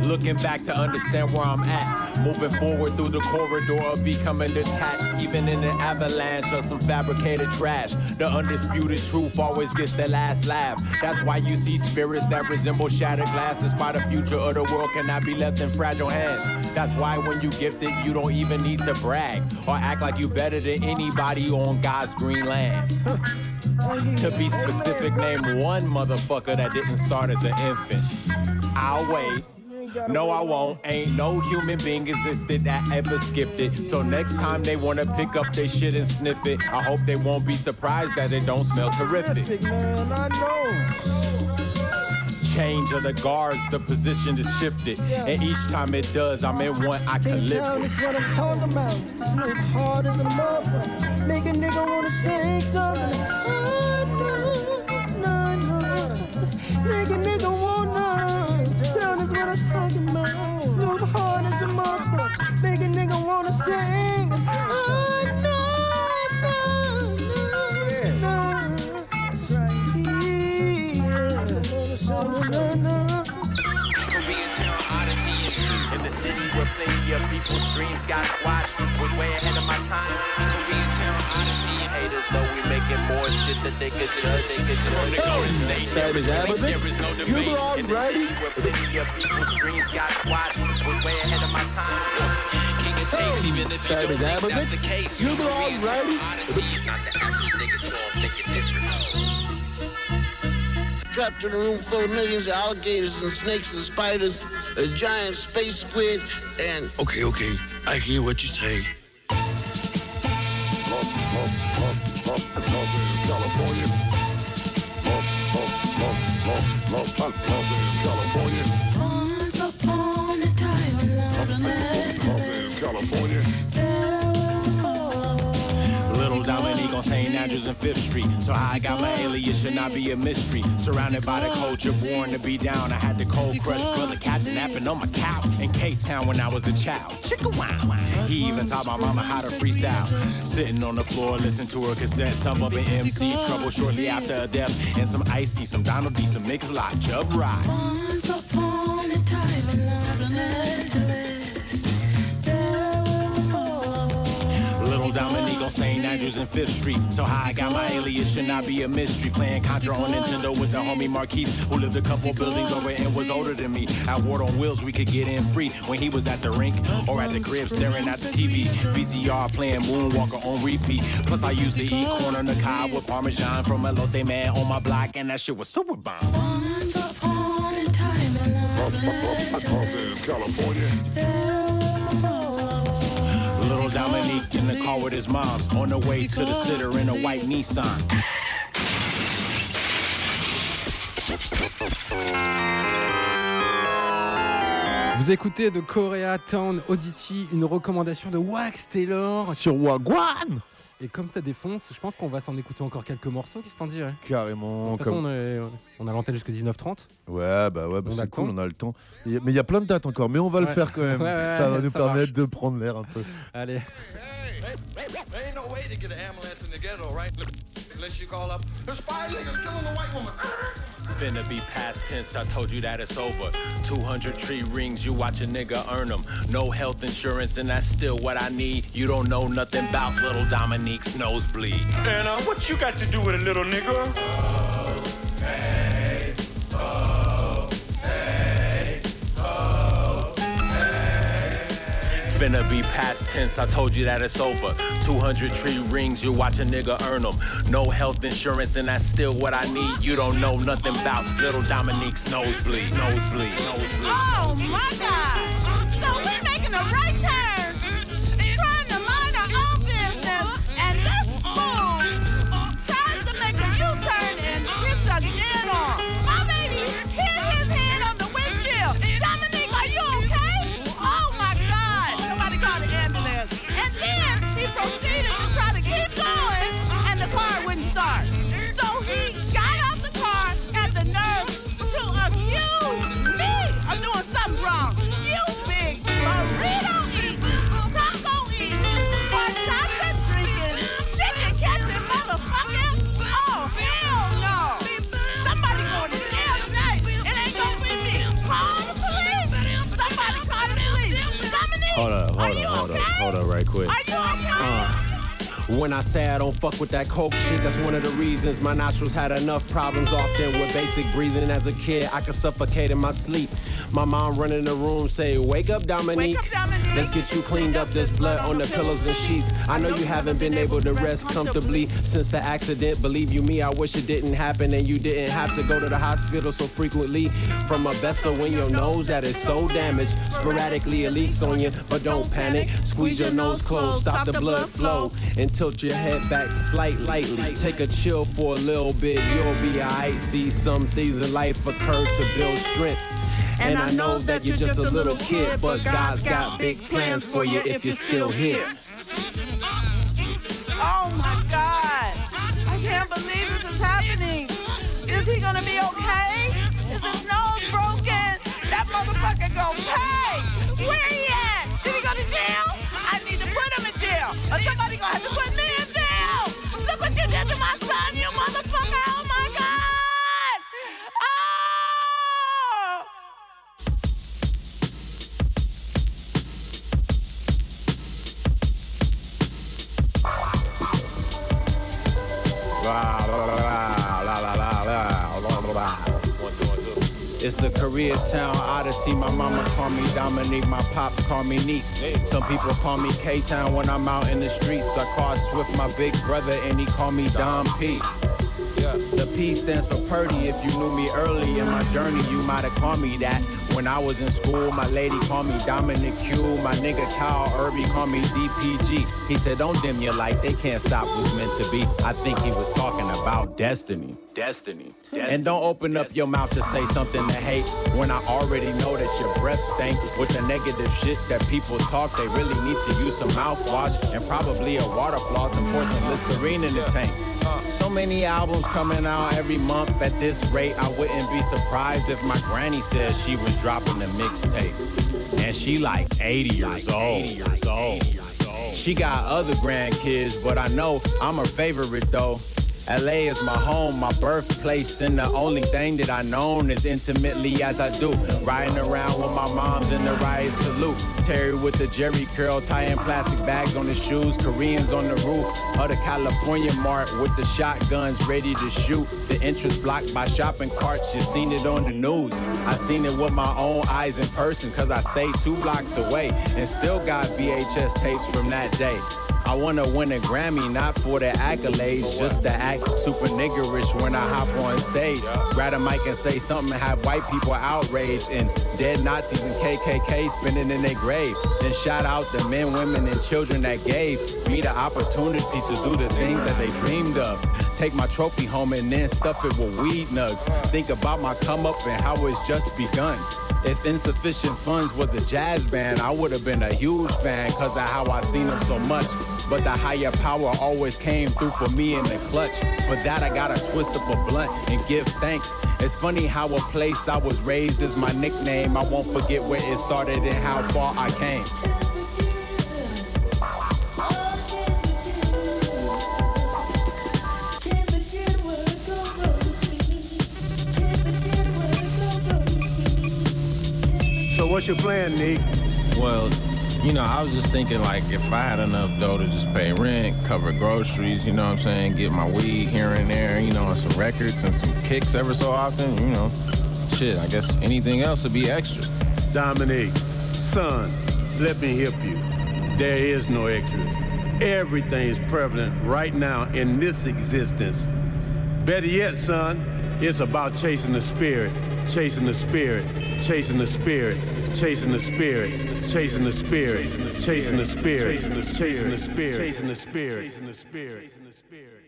S17: looking back to understand where I'm at. Moving forward through the corridor of becoming detached, even in an avalanche of some fabricated trash. The undisputed truth always gets the last laugh. That's why you see spirits that resemble shattered glass. That's why the future of the world cannot be left in fragile hands. That's why when you gift it, you don't even need to brag or act like you better than anybody on God's green land. To be specific, name one motherfucker that didn't start as an infant. I'll wait. No, I won't. Ain't no human being existed that ever skipped it. So next time they wanna pick up their shit and sniff it, I hope they won't be surprised that it don't smell terrific.
S18: man, I know.
S17: Change of the guards, the position is shifted. And each time it does, I'm in one I can
S18: K-Town
S17: lift
S18: is what I'm talking about. This look hard as a motherfucker. Make a nigga wanna sing something. Oh, no, no, no. Make a nigga wanna. Town is what I'm talking about. This look hard as a motherfucker. Make a nigga wanna sing. Oh, no, no, no, no. That's right. Yeah. No, no, no.
S17: Where plenty of people's dreams got squashed was way ahead of my time. Korean town oddity haters know we making more shit that they could judge. They could from the Golden State. There is, there is no debate in the city where plenty of people's dreams got squashed was way ahead of my time. King of tapes, even if you don't think that's the case. You Korean town oddity not the average nigga, so I'm thinking different.
S19: trapped in a room full of millions of alligators and snakes and spiders, a giant space squid, and okay, okay, I hear what you say.
S6: California.
S11: Once upon a time,
S6: California.
S17: Dominique on St. Andrews and Fifth Street. So how I got my alias should not be a mystery. Surrounded by the culture, born to be down. I had the cold crush brother captain napping on my couch in Cape Town when I was a child. He even taught my mama how to freestyle. Sitting on the floor, listen to her cassette, tumble up in MC trouble shortly after a death. And some iced tea, some Donald D, some niggas like Jub Ride. On St. Andrews and Fifth Street. So how I got my alias should not be a mystery. Playing Contra on Nintendo with the homie Marquise, who lived a couple buildings over and was older than me. At Ward on Wheels, we could get in free when he was at the rink or at the crib staring at the TV. VCR playing Moonwalker on repeat. Plus, I used to eat corn on the cob with Parmesan from Elote Man on my block, and that shit was super bomb.
S11: Once upon a time in Los Angeles.
S6: California.
S17: Little Dominique in the car with his moms on the way to the sitter in a white Nissan.
S9: Vous écoutez The Korea Town Oddity, une recommandation de Wax Taylor.
S4: Sur Wagwan
S9: Et comme ça défonce, je pense qu'on va s'en écouter encore quelques morceaux, qui se t'en dirait
S4: Carrément.
S9: De toute façon,
S4: comme-
S9: on, est- on a l'antenne jusqu'à 19h30.
S4: Ouais, bah ouais, bah c'est cool, on a le temps. Mais il y a plein de dates encore, mais on va le faire quand même.
S9: Ouais, ouais,
S4: ça va nous
S9: ça
S4: permettre
S9: marche.
S4: de prendre l'air un peu.
S9: Allez.
S20: There ain't no way to get an ambulance in the ghetto, right? Unless you call up. There's five niggas killing a white woman.
S17: Finna be past tense, I told you that it's over. 200 tree rings, you watch a nigga earn them. No health insurance, and that's still what I need. You don't know nothing about little Dominique's nosebleed.
S20: And uh, what you got to do with a little nigga?
S17: Finna be past tense, I told you that it's over. 200 tree rings, you watch a nigga earn them. No health insurance, and that's still what I need. You don't know nothing about little Dominique's nosebleed. Nosebleed, nosebleed.
S11: Oh my God! So we're making a right turn,
S17: when I say I don't fuck with that coke shit, that's one of the reasons my nostrils had enough problems often with basic breathing as a kid. I could suffocate in my sleep. My mom run in the room, say, Wake up, Dominique. Let's get you cleaned up. There's blood on the pillows and sheets. I know you haven't been able to rest comfortably since the accident. Believe you me, I wish it didn't happen and you didn't have to go to the hospital so frequently from a vessel in your nose that is so damaged. Sporadically it leaks on you, but don't panic. Squeeze your nose closed, stop the blood flow, and tilt your head back slightly. Take a chill for a little bit, you'll be alright. See some things in life occur to build strength. And I know that you're just a little kid, but God's got big plans for you if you're still here.
S11: Oh my God. I can't believe this is happening. Is he gonna be okay? Is his nose broken? That motherfucker gonna pay. Where he at? Did he go to jail? I need to put him in jail. Or somebody gonna have to put
S17: It's the Koreatown oddity. My mama call me Dominique, my pops call me Neek. Some people call me K-Town when I'm out in the streets. I call Swift my big brother and he call me Dom P. The P stands for Purdy. If you knew me early in my journey, you might have called me that. When I was in school, my lady called me Dominic Q. My nigga Kyle Irby called me DPG. He said, Don't dim your light, they can't stop what's meant to be. I think he was talking about destiny. Destiny. And don't open up your mouth to say something to hate when I already know that your breath stank with the negative shit that people talk. They really need to use some mouthwash and probably a water floss and pour some Listerine in the tank. So many albums coming out every month at this rate. I wouldn't be surprised if my granny said she was dropping a mixtape. And she like 80 years old. years old. She got other grandkids, but I know I'm her favorite though. LA is my home, my birthplace, and the only thing that I known is intimately as I do. Riding around with my moms in the riot salute. Terry with the Jerry curl, tying plastic bags on his shoes. Koreans on the roof of the California Mart with the shotguns ready to shoot. The entrance blocked by shopping carts, you seen it on the news. I seen it with my own eyes in person, cause I stayed two blocks away and still got VHS tapes from that day. I wanna win a Grammy, not for the accolades, just to act super niggerish when I hop on stage. Grab a mic and say something have white people outraged and dead Nazis and KKK spinning in their grave. Then shout out the men, women, and children that gave me the opportunity to do the things that they dreamed of. Take my trophy home and then stuff it with weed nugs. Think about my come up and how it's just begun. If insufficient funds was a jazz band, I would have been a huge fan cause of how I seen them so much. But the higher power always came through for me in the clutch. For that, I gotta twist up a blunt and give thanks. It's funny how a place I was raised is my nickname. I won't forget where it started and how far I came.
S21: So what's your plan, Nick?
S22: Well, you know, I was just thinking like if I had enough dough to just pay rent, cover groceries, you know what I'm saying, get my weed here and there, you know, and some records and some kicks ever so often, you know. Shit, I guess anything else would be extra.
S21: Dominique, son, let me help you. There is no extra. Everything is prevalent right now in this existence. Better yet, son, it's about chasing the spirit, chasing the spirit, chasing the spirit, chasing the spirit, chasing the spirit, chasing the spirit, chasing the spirit, chasing the spirit, chasing the spirit, chasing the spirit.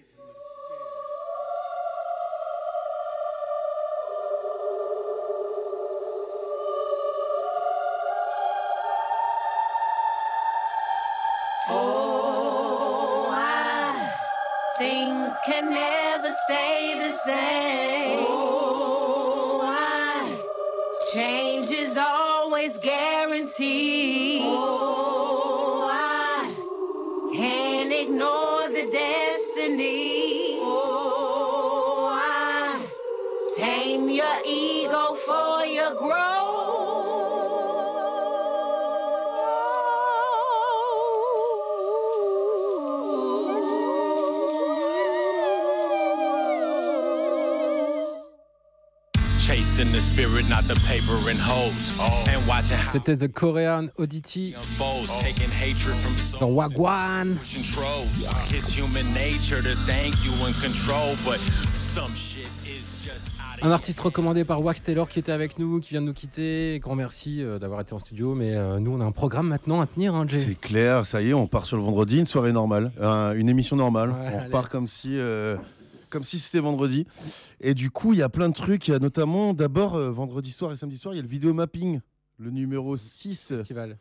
S23: Oh, I, things can never stay the same. Oh, I, change is always guaranteed
S17: see
S9: C'était The Korean Oddity
S17: foes taking hatred from so
S9: dans Wagwan.
S17: pushing trolls. It's human nature to thank you and control, but some shit is just out of
S9: Un artiste recommandé par Wax Taylor qui était avec nous, qui vient de nous quitter. Grand merci euh, d'avoir été en studio. Mais euh, nous, on a un programme maintenant à tenir, hein, Jay.
S4: C'est clair, ça y est, on part sur le vendredi, une soirée normale, un- une émission normale.
S9: Ouais,
S4: on
S9: allez.
S4: repart comme si, euh, comme si c'était vendredi. Et du coup, il y a plein de trucs. Il y a notamment, d'abord, euh, vendredi soir et samedi soir, il y a le vidéo mapping, le numéro 6.
S9: Festival.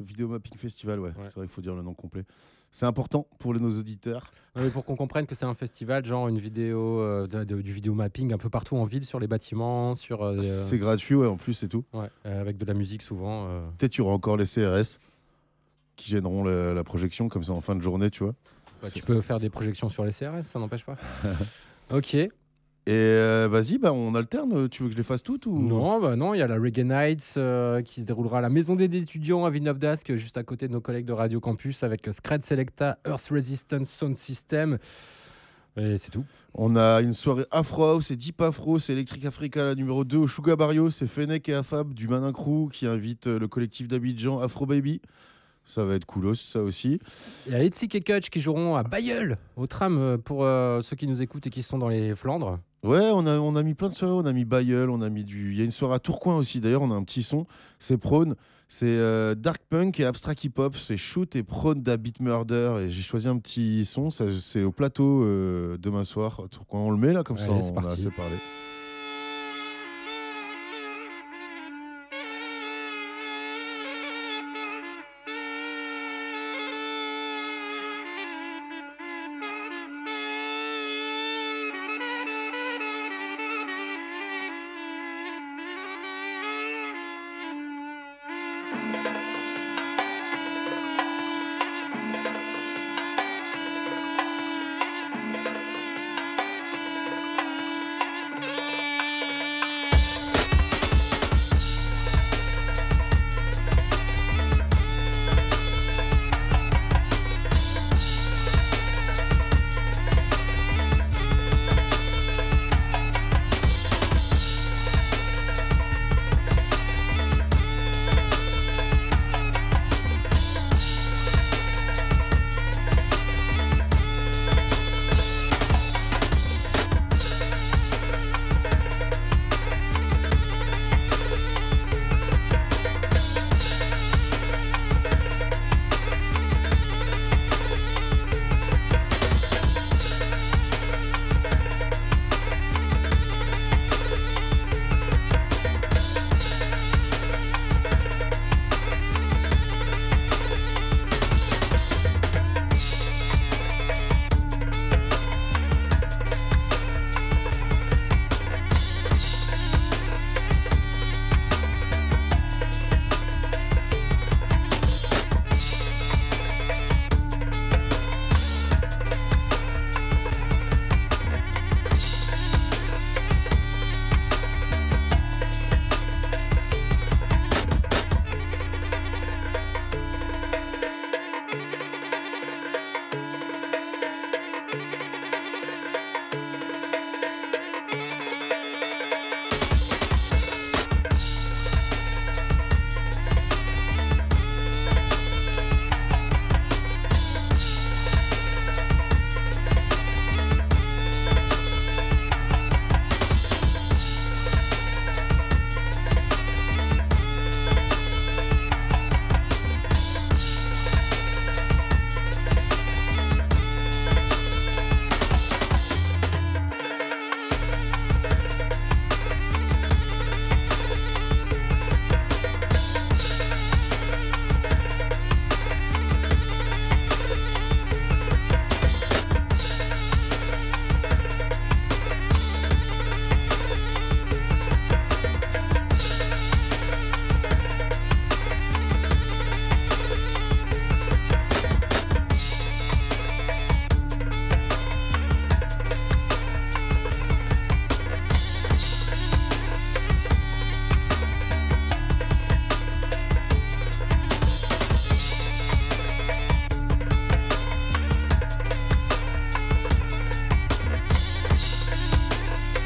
S4: Le vidéo mapping festival, ouais. C'est vrai qu'il faut dire le nom complet. C'est important pour nos auditeurs.
S9: Mais pour qu'on comprenne que c'est un festival, genre une vidéo, euh, de- de- du vidéo mapping un peu partout en ville, sur les bâtiments, sur. euh,
S4: C'est gratuit, ouais, en plus, c'est tout.
S9: Ouais, avec de la musique souvent.
S4: Peut-être il y aura encore les CRS qui gêneront la, la projection, comme ça en fin de journée, tu vois.
S9: Bah, tu peux faire des projections sur les CRS, ça n'empêche pas. ok.
S4: Et euh, vas-y, bah, on alterne. Tu veux que je les fasse toutes ou...
S9: Non, bah non, il y a la Reggae Nights euh, qui se déroulera à la Maison des étudiants à Villeneuve d'Ascq, juste à côté de nos collègues de Radio Campus, avec Scred Selecta, Earth Resistance Sound System. Et c'est tout.
S4: On a une soirée Afro House et Deep Afro, c'est Electric Africa, la numéro 2 au Sugar Barrio. C'est Fennec et Afab du Manin Crew qui invite euh, le collectif d'Abidjan Afro Baby. Ça va être coolos, ça aussi.
S9: Il y a Etsy et Kutch qui joueront à Bayeul, au tram, euh, pour euh, ceux qui nous écoutent et qui sont dans les Flandres.
S4: Ouais, on a, on a mis plein de soirées. On a mis Bayeul, on a mis du. Il y a une soirée à Tourcoing aussi. D'ailleurs, on a un petit son. C'est Prone. C'est euh, Dark Punk et Abstract Hip Hop. C'est Shoot et Prone d'Habit Murder. Et j'ai choisi un petit son. C'est au plateau euh, demain soir. à Tourcoing, on le met là, comme ça,
S9: Allez,
S4: on a
S9: parti.
S4: assez parlé.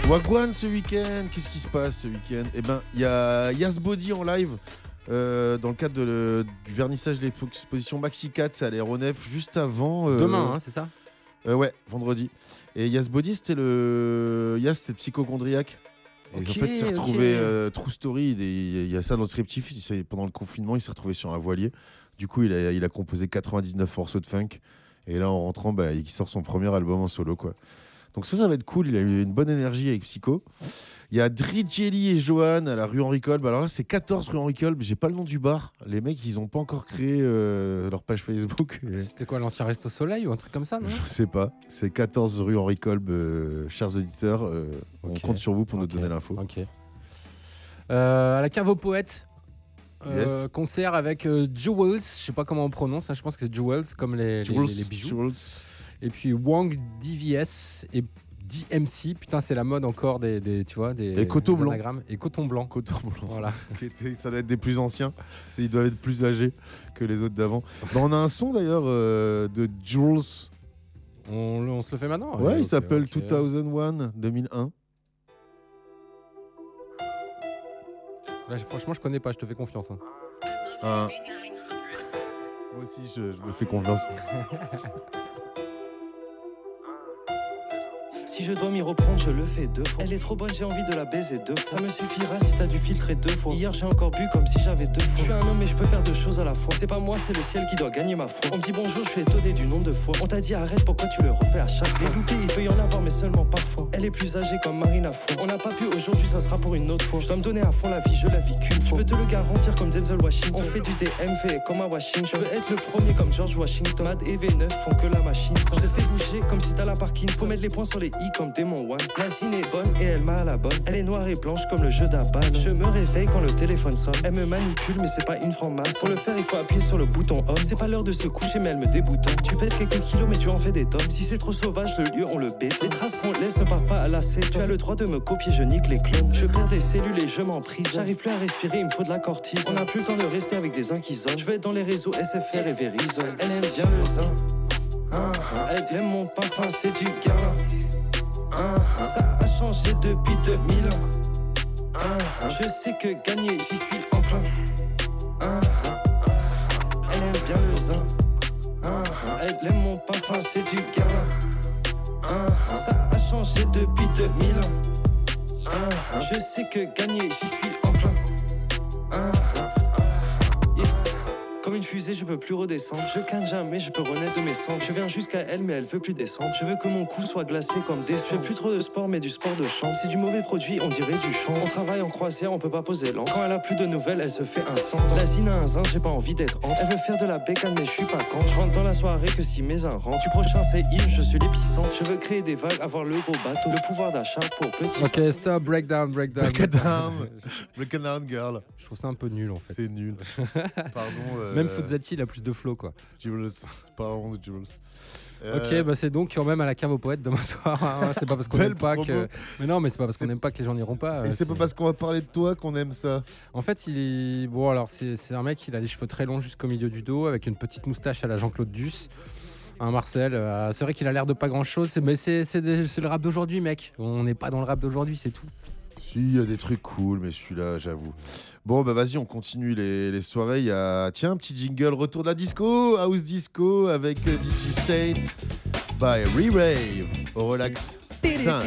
S4: Wagwan ce week-end, qu'est-ce qui se passe ce week-end? Eh ben, il y a Yas Body en live euh, dans le cadre de le- du vernissage de l'exposition Maxi 4, c'est à l'aéronef juste avant. euh,
S9: Demain, hein, c'est ça?
S4: euh, Ouais, vendredi. Et Yas Body, c'était le. Yas, c'était psychochondriaque. Et
S9: Ok,
S4: en fait, il s'est retrouvé. true story, il y a ça dans le scriptif. il pendant le confinement, il s'est retrouvé sur un voilier. Du coup, il a, il a composé 99 morceaux de funk. Et là, en rentrant, bah, il sort son premier album en solo. quoi. Donc ça, ça va être cool. Il a eu une bonne énergie avec Psycho. Il y a Dri Jelly et Johan à la rue Henri Kolb. Alors là, c'est 14 rue Henri Kolb. J'ai pas le nom du bar. Les mecs, ils ont pas encore créé euh, leur page Facebook.
S9: C'était quoi, l'ancien Resto Soleil ou un truc comme ça, non?
S4: Je sais pas. C'est 14 rue Henri Kolb, euh, chers auditeurs. euh, On compte sur vous pour nous donner l'info.
S9: Ok. À la cave aux poètes.
S4: Yes.
S9: Concert avec Jewels, je sais pas comment on prononce, hein, je pense que c'est Jewels comme les, les-
S4: Jewels,
S9: les bijoux.
S4: Jewels.
S9: Et puis Wang DVS et DMC, putain c'est la mode encore des, des- tu vois des
S4: Et coton
S9: des
S4: blanc.
S9: et coton blanc.
S4: Coton blanc.
S9: Voilà.
S4: Ça doit être des plus anciens. Ils doivent être plus âgés que les autres d'avant. Bah, on a un son d'ailleurs euh, de Jules.
S9: On, on se le fait maintenant
S4: Ouais,
S9: Allez,
S4: il
S9: ok,
S4: s'appelle
S9: ok.
S4: 2001, 2001.
S9: Là, je- franchement, je connais pas, je te fais confiance. hein.
S4: Un. Moi aussi, je, je me fais confiance.
S24: Si je dois m'y reprendre, je le fais deux fois. Elle est trop bonne, j'ai envie de la baiser deux fois. Ça me suffira si t'as dû filtrer deux fois. Hier, j'ai encore bu comme si j'avais deux fois. Je suis un homme et je peux faire deux choses à la fois. C'est pas moi, c'est le ciel qui doit gagner ma foi. On me dit bonjour, je suis étonné du nombre de fois. On t'a dit arrête, pourquoi tu le refais à chaque fois? Les il peut y en avoir, mais seulement parfois. Elle est plus âgée comme Marina Fou. On n'a pas pu aujourd'hui, ça sera pour une autre fois. Je dois me donner à fond la vie, je la vis qu'une. Je peux te le garantir comme Denzel Washington. On fait du DM fait comme à Washington. Je veux être le premier comme George Washington. Mad et V9 font que la machine. Je te fais bouger comme si t'as la Parkinson. Faut mettre les points sur les i comme Démon One. La zine est bonne et elle m'a à la bonne. Elle est noire et blanche comme le jeu d'Aban. Je me réveille quand le téléphone sonne. Elle me manipule, mais c'est pas une franc-masse. Pour le faire, il faut appuyer sur le bouton on. C'est pas l'heure de se coucher, mais elle me déboutonne. Tu pèses quelques kilos, mais tu en fais des tonnes. Si c'est trop sauvage, le lieu, on le bête. Les traces qu'on laisse ne partent pas à la Tu as le droit de me copier, je nique les clones. Je perds des cellules et je m'en prise. J'arrive plus à respirer, il me faut de la cortise. On n'a plus le temps de rester avec des inquisants. Je vais dans les réseaux SFR et Verizon. Elle aime bien le zin. Ah, ah. Elle aime mon parfum, c'est du gain. Ah. Ça a changé depuis 2000 ans. Ah. Je sais que gagner, j'y suis enclin. Ah. Elle aime bien le zin. Ah. Elle aime mon parfum, c'est du ah. Ça a changé depuis 2000 ans. Je sais que gagner, j'y suis fusée, je peux plus redescendre. Je canne jamais, je peux renaître de mes cendres. Je viens jusqu'à elle, mais elle veut plus descendre. Je veux que mon cou soit glacé comme des Je fais plus trop de sport, mais du sport de champ. C'est du mauvais produit, on dirait du champ. On travaille en croisière, on peut pas poser l'an. Quand elle a plus de nouvelles, elle se fait un sang. La zine a un zin, j'ai pas envie d'être hante. Elle veut faire de la bécane, mais je suis pas quand. Je rentre dans la soirée que si mes uns rentrent. Du prochain, c'est Yves, je suis l'épicentre. Je veux créer des vagues, avoir le gros bateau. Le pouvoir d'achat pour petit.
S9: Ok, stop, breakdown, breakdown.
S4: Break it down. Break it down, girl.
S9: Je trouve ça un peu nul en fait.
S4: C'est nul. Pardon. euh,
S9: Même Fuzzati, il a plus de flow quoi.
S4: Jules. Pardon de Jules.
S9: Ok, bah c'est donc quand même à la cave aux poètes demain soir. hein. C'est pas parce qu'on aime pas
S4: promo.
S9: que. Mais non, mais c'est pas parce qu'on n'aime pas que les gens n'iront pas.
S4: Et
S9: euh,
S4: c'est pas parce qu'on va parler de toi qu'on aime ça.
S9: En fait, il est. Bon, alors, c'est un mec, il a les cheveux très longs jusqu'au milieu du dos, avec une petite moustache à la Jean-Claude Duss. Un Marcel, euh, c'est vrai qu'il a l'air de pas grand chose, mais c'est le rap d'aujourd'hui, mec. On n'est pas dans le rap d'aujourd'hui, c'est tout.
S4: Si, il y a des trucs cool, mais celui-là, j'avoue. Bon, bah vas-y, on continue les, les soirées. Il y a, tiens, un petit jingle, retour de la disco, house disco, avec euh, DJ Saint by Re-Rave, au relax. Putain,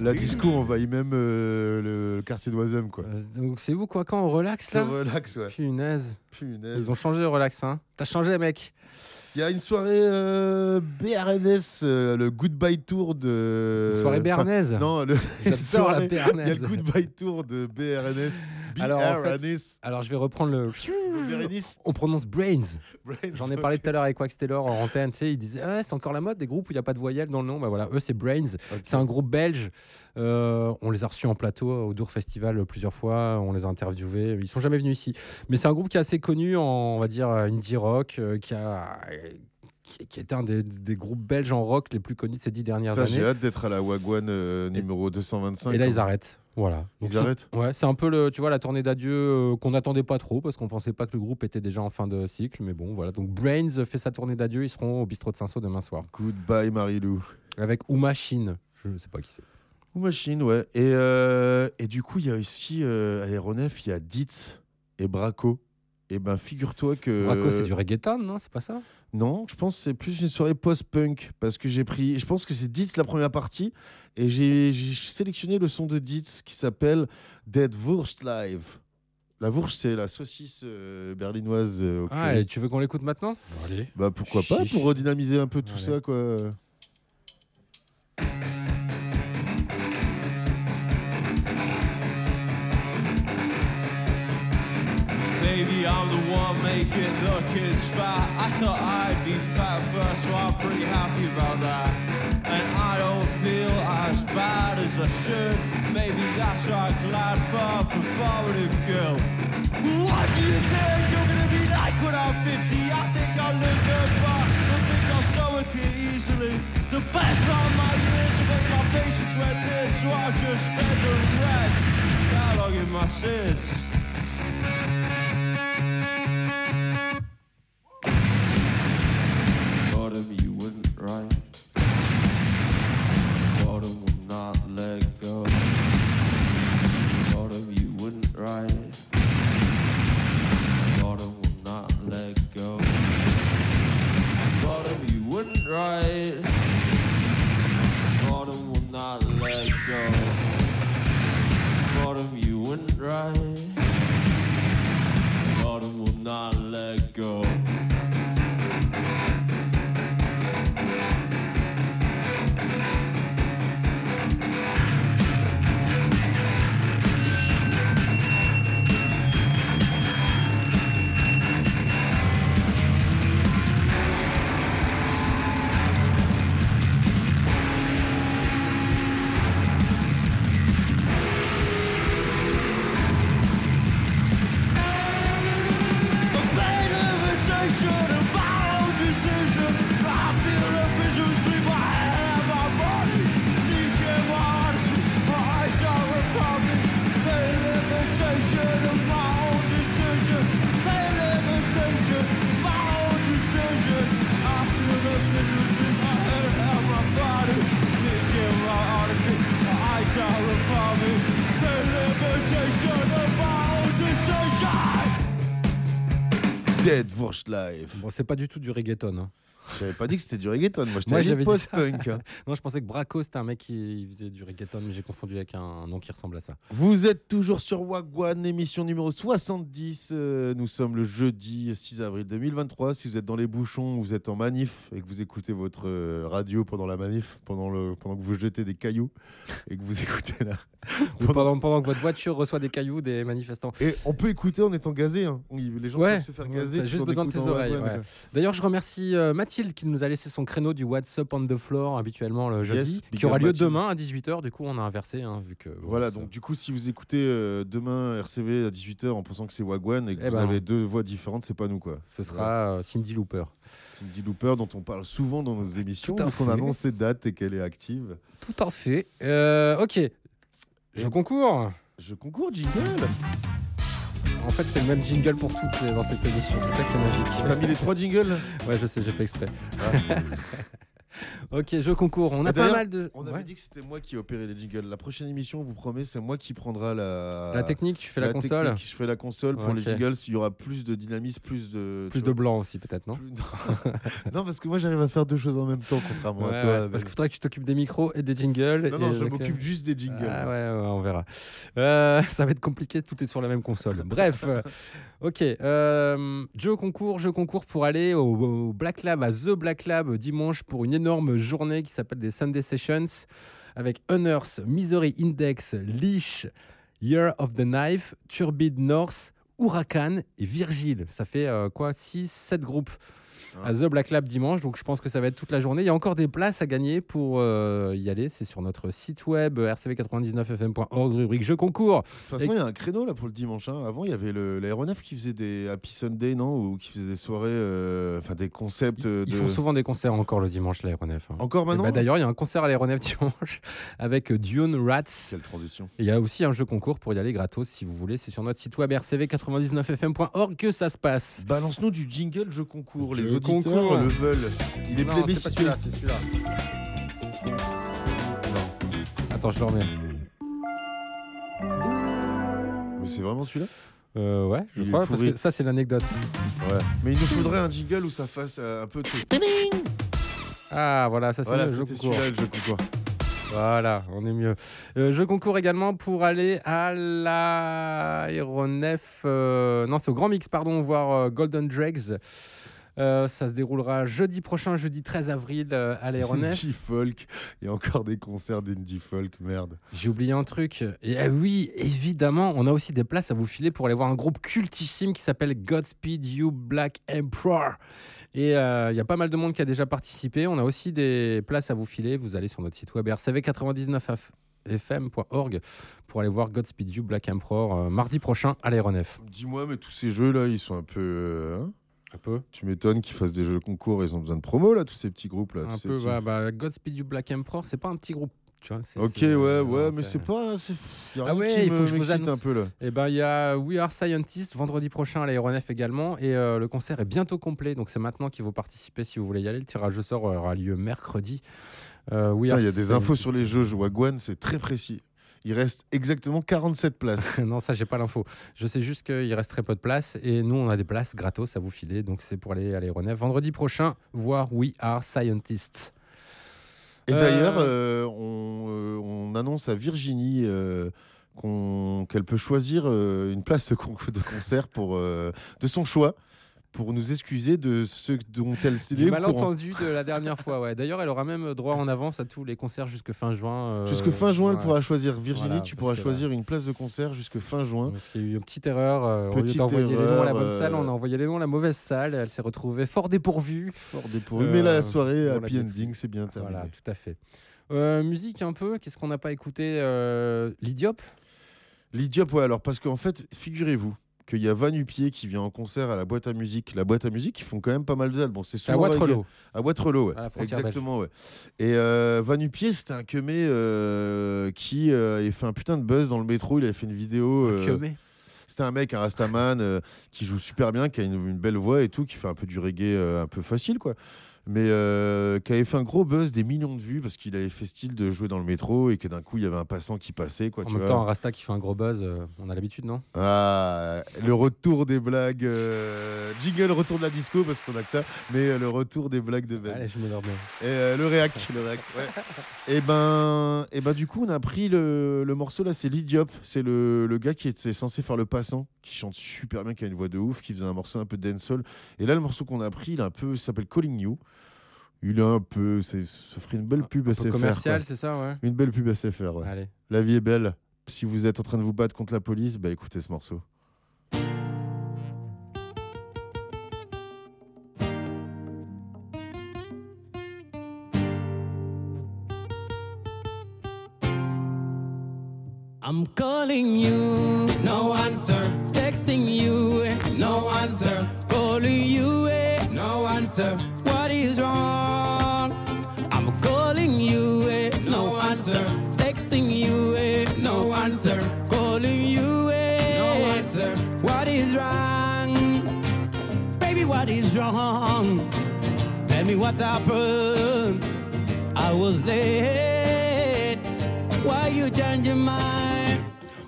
S4: la disco envahit même euh, le quartier d'Oisem, quoi.
S9: Donc, c'est vous, quoi, quand on relaxe là?
S4: Le relax, ouais.
S9: Punaise.
S4: Punaise.
S9: Ils ont changé le relax, hein. T'as changé, mec.
S4: Il y a une soirée euh, BRNS, euh, le Goodbye Tour de.
S9: Une soirée
S4: enfin,
S9: béarnaise.
S4: Non, le...
S9: J'adore
S4: soirée-
S9: la béarnaise.
S4: Il y a le Goodbye Tour de BRNS.
S9: Alors, en fait,
S4: BRNS.
S9: alors, je vais reprendre le. On prononce Brains.
S4: Brains,
S9: J'en ai parlé tout à l'heure avec Wax Taylor en antenne. Tu sais, il disait ah, c'est encore la mode des groupes où il n'y a pas de voyelle dans le nom. Bah voilà, eux c'est Brains. C'est un groupe belge. Euh, on les a reçus en plateau au Dour Festival plusieurs fois. On les a interviewés. Ils sont jamais venus ici. Mais c'est un groupe qui est assez connu en on va dire indie rock, euh, qui a qui, est un des, des groupes belges en rock les plus connus de ces dix dernières
S4: Putain,
S9: années.
S4: J'ai hâte d'être à la Wagwan euh, numéro 225.
S9: Et là, ils arrêtent. Voilà.
S4: Ils
S9: c'est-
S4: arrêtent
S9: Ouais, c'est un peu le, tu vois, la tournée d'adieu euh, qu'on n'attendait pas trop parce qu'on pensait pas que le groupe était déjà en fin de cycle. Mais bon, voilà. Donc Brains fait sa tournée d'adieu. Ils seront au bistrot de Saint-Saul demain soir.
S4: Goodbye Marilou.
S9: Avec Uma Shin. Je sais pas qui c'est.
S4: Ou Machine, ouais. Et, euh, et du coup, il y a aussi euh, à l'aéronef, il y a Ditz et Braco. Et ben, figure-toi que.
S9: Braco, c'est du reggaeton, non? C'est pas ça?
S4: Non, je pense que c'est plus une soirée post-punk parce que j'ai pris. Je pense que c'est Ditz la première partie et j'ai sélectionné le son de Ditz qui s'appelle Dead Wurst Live. La Wurst, c'est la saucisse euh, berlinoise. euh,
S9: Ah, et tu veux qu'on l'écoute maintenant? Allez.
S4: Bah pourquoi pas pour redynamiser un peu tout
S9: Allez.
S4: ça quoi.
S25: I'm the one making the kids fat. I thought I'd be fat first, so I'm pretty happy about that. And I don't feel as bad as I should. Maybe that's why I'm glad for a performative girl. What do you think you're gonna be like when I'm 50? I think I'll look good, but I think I'll stomach it easily. The best part of my years have made my patience went thin, so I'll just spend the rest cataloging my sins. right. Bottom will not let go. Bottom, you went right. Bottom will not let go.
S4: Dead Wurst Live.
S9: Bon, c'est pas du tout du reggaeton. hein.
S4: J'avais pas dit que c'était du reggaeton. Moi, je
S9: Moi,
S4: t'avais
S9: j'avais
S4: dit
S9: ça. non, je pensais que Braco, c'était un mec qui faisait du reggaeton, mais j'ai confondu avec un nom qui ressemble à ça.
S4: Vous êtes toujours sur Wagwan, émission numéro 70. Euh, nous sommes le jeudi 6 avril 2023. Si vous êtes dans les bouchons, vous êtes en manif et que vous écoutez votre euh, radio pendant la manif, pendant, le, pendant que vous jetez des cailloux et que vous écoutez là.
S9: Pendant, pendant que votre voiture reçoit des cailloux des manifestants.
S4: Et on peut écouter en étant gazé. hein. Les gens
S9: Ouais,
S4: peuvent se faire
S9: ouais,
S4: gazer.
S9: t'as juste besoin de tes oreilles. Ouais. D'ailleurs, je remercie euh, Qui nous a laissé son créneau du What's Up on the Floor habituellement le jeudi, qui aura lieu demain à 18h. Du coup, on a inversé, hein, vu que. bon,
S4: Voilà, donc du coup, si vous écoutez euh, demain RCV à 18h en pensant que c'est Wagwan et que
S9: Eh
S4: vous
S9: ben
S4: avez deux voix différentes, c'est pas nous quoi.
S9: Ce sera euh, Cindy Looper.
S4: Cindy Looper dont on parle souvent dans nos émissions, qu'on annonce ses dates et qu'elle est active.
S9: Tout à fait. Euh, ok. Je concours.
S4: Je concours, jingle.
S9: En fait, c'est le même jingle pour toutes ces- dans cette émission. C'est ça qui est magique.
S4: T'as mis les trois jingles?
S9: Ouais, je sais, j'ai fait exprès. ok, je concours. On a pas mal de.
S4: On avait
S9: Ouais.
S4: dit que c'était moi qui opérais les jingles. La prochaine émission, on vous promet, c'est moi qui prendra la.
S9: La technique, tu fais la console
S4: technique, Je fais la console pour les jingles. Il y aura plus de dynamisme, plus de.
S9: Plus de
S4: vois.
S9: blanc aussi, peut-être, non
S4: Non, parce que moi, j'arrive à faire deux choses en même temps, contrairement
S9: Ouais,
S4: à toi.
S9: ouais, parce qu'il faudrait que tu t'occupes des micros et des jingles.
S4: Non, non, je m'occupe
S9: euh,
S4: juste des jingles.
S9: Ah ouais, on verra. Euh, ça va être compliqué, tout est sur la même console. Bref, ok. euh, jeu concours, jeu concours pour aller au, au Black Lab, à The Black Lab dimanche pour une énorme journée qui s'appelle des Sunday Sessions avec Unearth, Misery Index, Leash, Year of the Knife, Turbid North, Huracan et Virgile. Ça fait euh, quoi 6, 7 groupes à The Black Lab dimanche, donc je pense que ça va être toute la journée. Il y a encore des places à gagner pour euh, y aller. C'est sur notre site web rcv99fm.org, rubrique jeux concours.
S4: De toute façon, il y a un créneau là pour le dimanche. hein. Avant, il y avait le- l'aéronef qui faisait des Happy Sunday, non? Ou qui faisait des soirées, euh, enfin des concepts. euh,
S9: Ils
S4: de...
S9: font souvent des concerts encore le dimanche, l'aéronef. hein.
S4: Encore maintenant?
S9: bah, D'ailleurs, il y a un concert à l'aéronef dimanche avec Dune Rats.
S4: Quelle transition.
S9: Et il y a aussi un jeu concours pour y aller gratos si vous voulez. C'est sur notre site web rcv99fm.org que ça se passe.
S4: Balance-nous du jingle jeu concours. Les
S9: Jeu
S4: auditeurs
S9: concours.
S4: le veulent. Il est
S9: Non, c'est
S4: plébiscité.
S9: celui-là, c'est celui-là. Attends, je le remets.
S4: Mais c'est vraiment celui-là?
S9: Euh, ouais, je
S4: Il
S9: crois, parce que ça, c'est l'anecdote.
S4: Ouais. Mais il nous faudrait un jingle où ça fasse euh, un peu de.
S9: Ah, voilà, ça, c'est
S4: Voilà,
S9: le jeu concours.
S4: celui-là le jeu concours.
S9: Voilà, on est mieux. Euh, je concours également pour aller à l'aéronef. euh, non, c'est au Grand Mix, pardon, voir euh, Golden Dregs. Euh, ça se déroulera jeudi prochain, jeudi 13 avril euh, à l'aéronef.
S4: Indie folk. Il y a encore des concerts d'indie folk, merde.
S9: J'ai oublié un truc. Et ah oui, évidemment, on a aussi des places à vous filer pour aller voir un groupe cultissime qui s'appelle Godspeed You Black Emperor. Et euh, il y a pas mal de monde qui a déjà participé. On a aussi des places à vous filer. Vous allez sur notre site web rcv99fm.org pour aller voir Godspeed You Black Emperor euh, mardi prochain à l'aéronef.
S4: Dis-moi, mais tous ces jeux-là, ils sont un peu. euh, hein?
S9: Un peu.
S4: Tu m'étonnes qu'ils fassent des jeux concours. Ils ont besoin de promo, là, tous ces petits groupes-là.
S9: Un
S4: tous ces
S9: peu,
S4: petits-
S9: bah, bah, Godspeed You Black Emperor, c'est pas un petit groupe. Tu vois,
S4: Ok, ouais,
S9: non,
S4: ouais, mais
S9: c'est-
S4: pas. c'est- y a
S9: Ah
S4: rien
S9: ouais,
S4: qui
S9: il faut
S4: me-
S9: que je vous annonce.
S4: un peu là.
S9: Et ben il y a We Are Scientists vendredi prochain à l'aéronef également et euh, le concert est bientôt complet donc c'est maintenant qu'il faut participer si vous voulez y aller. Le tirage au sort aura lieu mercredi. Euh,
S4: Il y a des infos sur les jeux. Wagwan, c'est très précis. Il reste exactement 47 places.
S9: non, ça, j'ai pas l'info. Je sais juste qu'il reste très peu de place et nous, on a des places gratos à vous filer. Donc, c'est pour aller à l'aéronef vendredi prochain voir We Are Scientists.
S4: Et
S9: Euh,
S4: d'ailleurs, euh, on, euh, on annonce à Virginie euh, qu'elle peut choisir euh, une place de, con- de concert pour, euh, de son choix pour nous excuser de ce dont elle s'est
S9: J'ai
S4: au
S9: mal
S4: courant.
S9: entendu de la dernière fois. Ouais. D'ailleurs, elle aura même droit en avance à tous les concerts jusque fin juin. euh,
S4: Jusque fin juin, elle pourra choisir. Virginie,
S9: Voilà,
S4: tu pourras choisir une place de concert jusque fin juin.
S9: Parce qu'il y a eu une petite erreur. euh, au lieu
S4: Petite
S9: d'envoyer les noms à la bonne salle, on a
S4: euh,
S9: envoyé les noms à la mauvaise salle. Elle s'est retrouvée fort dépourvue.
S4: Fort dépourvue, mais la soirée
S9: dans
S4: happy
S9: la
S4: ending, c'est bien terminé.
S9: Voilà, tout à fait. Euh, musique un peu, qu'est-ce qu'on n'a pas écouté euh, L'Idiop
S4: L'Idiop, ouais, alors parce qu'en fait, figurez-vous qu'il y a Van Hupier qui vient en concert à la boîte à musique. La boîte à musique, ils font quand même pas mal de dates. Bon, c'est
S9: C'est à
S4: souvent
S9: Waterloo.
S4: À Waterloo, ouais.
S9: À
S4: Exactement, ouais. Et euh, Van Hupier, c'était un queumé euh, qui euh, avait fait un putain de buzz dans le métro. Il avait fait une vidéo.
S9: Un
S4: euh, C'était un mec, un Rastaman, euh, qui joue super bien, qui a une, une belle voix et tout, qui fait un peu du reggae euh, un peu facile, quoi. Mais euh, qui avait fait un gros buzz, des millions de vues, parce qu'il avait fait style de jouer dans le métro et que d'un coup, il y avait un passant qui passait, quoi.
S9: En
S4: tu
S9: même
S4: vois.
S9: temps, un Rasta qui fait un gros buzz, euh, on a l'habitude, non?
S4: Ah, le retour des blagues. euh, jingle, retour de la disco, parce qu'on a que ça. Mais euh, le retour des blagues de Ben.
S9: Allez, je me.
S4: Et le réac, le réac, ouais. Et ben, et ben, du coup, on a pris le, le morceau là, c'est l'Idiop. C'est le, le gars qui était censé faire le passant, qui chante super bien, qui a une voix de ouf, qui faisait un morceau un peu dancehall. Et là, le morceau qu'on a pris, il un peu, il s'appelle Calling You. Il est un peu, c'est, ça ferait une belle pub
S9: peu
S4: SFR.
S9: commercial,
S4: quoi.
S9: c'est ça, ouais.
S4: Une belle pub SFR, ouais.
S9: Allez.
S4: La vie est belle. Si vous êtes en train de vous battre contre la police, bah écoutez ce morceau.
S26: I'm calling you, no answer. Texting you, no answer. Calling you, eh, no answer. Wrong? Tell me what happened. I was late. Why you change your mind?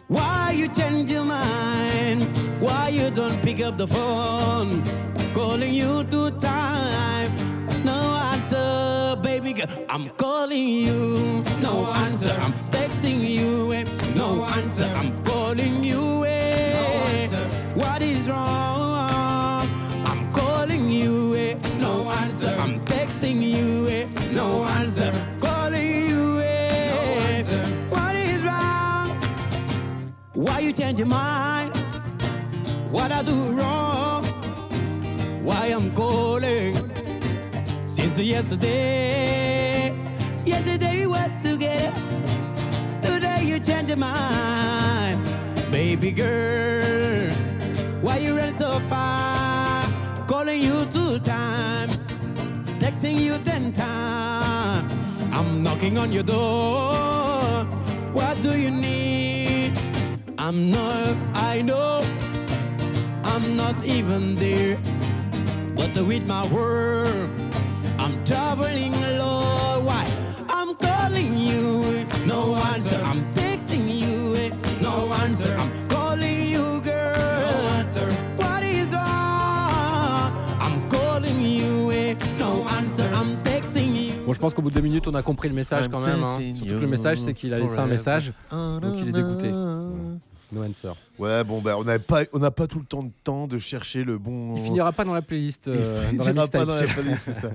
S26: Why you change your mind? Why you don't pick up the phone? Calling you two time. No answer, baby girl. I'm calling you. No answer. I'm texting you. eh. No answer. I'm calling you. eh. What is wrong? No answer. Calling you. eh. What is wrong? Why you change your mind? What I do wrong? Why I'm calling? Since yesterday, yesterday we was together. Today you change your mind, baby girl. Why you run so far? Calling you two times, texting you ten times. I'm knocking on your door. What do you need? I'm not, I know, I'm not even there. But with my work, I'm traveling alone. Why? I'm calling you, no answer. I'm texting you, no answer. I'm calling you, girl. No answer.
S9: Bon, je pense qu'au bout de deux minutes, on a compris le message quand même. hein. Surtout que le message, c'est qu'il a laissé un message, donc il est dégoûté. No answer.
S4: Ouais, bon, bah, on n'a pas, on pas tout le temps de temps de chercher le bon.
S9: Il finira pas dans la playlist. euh,
S4: Il
S9: dans la
S4: finira pas dans la playlist, c'est ça.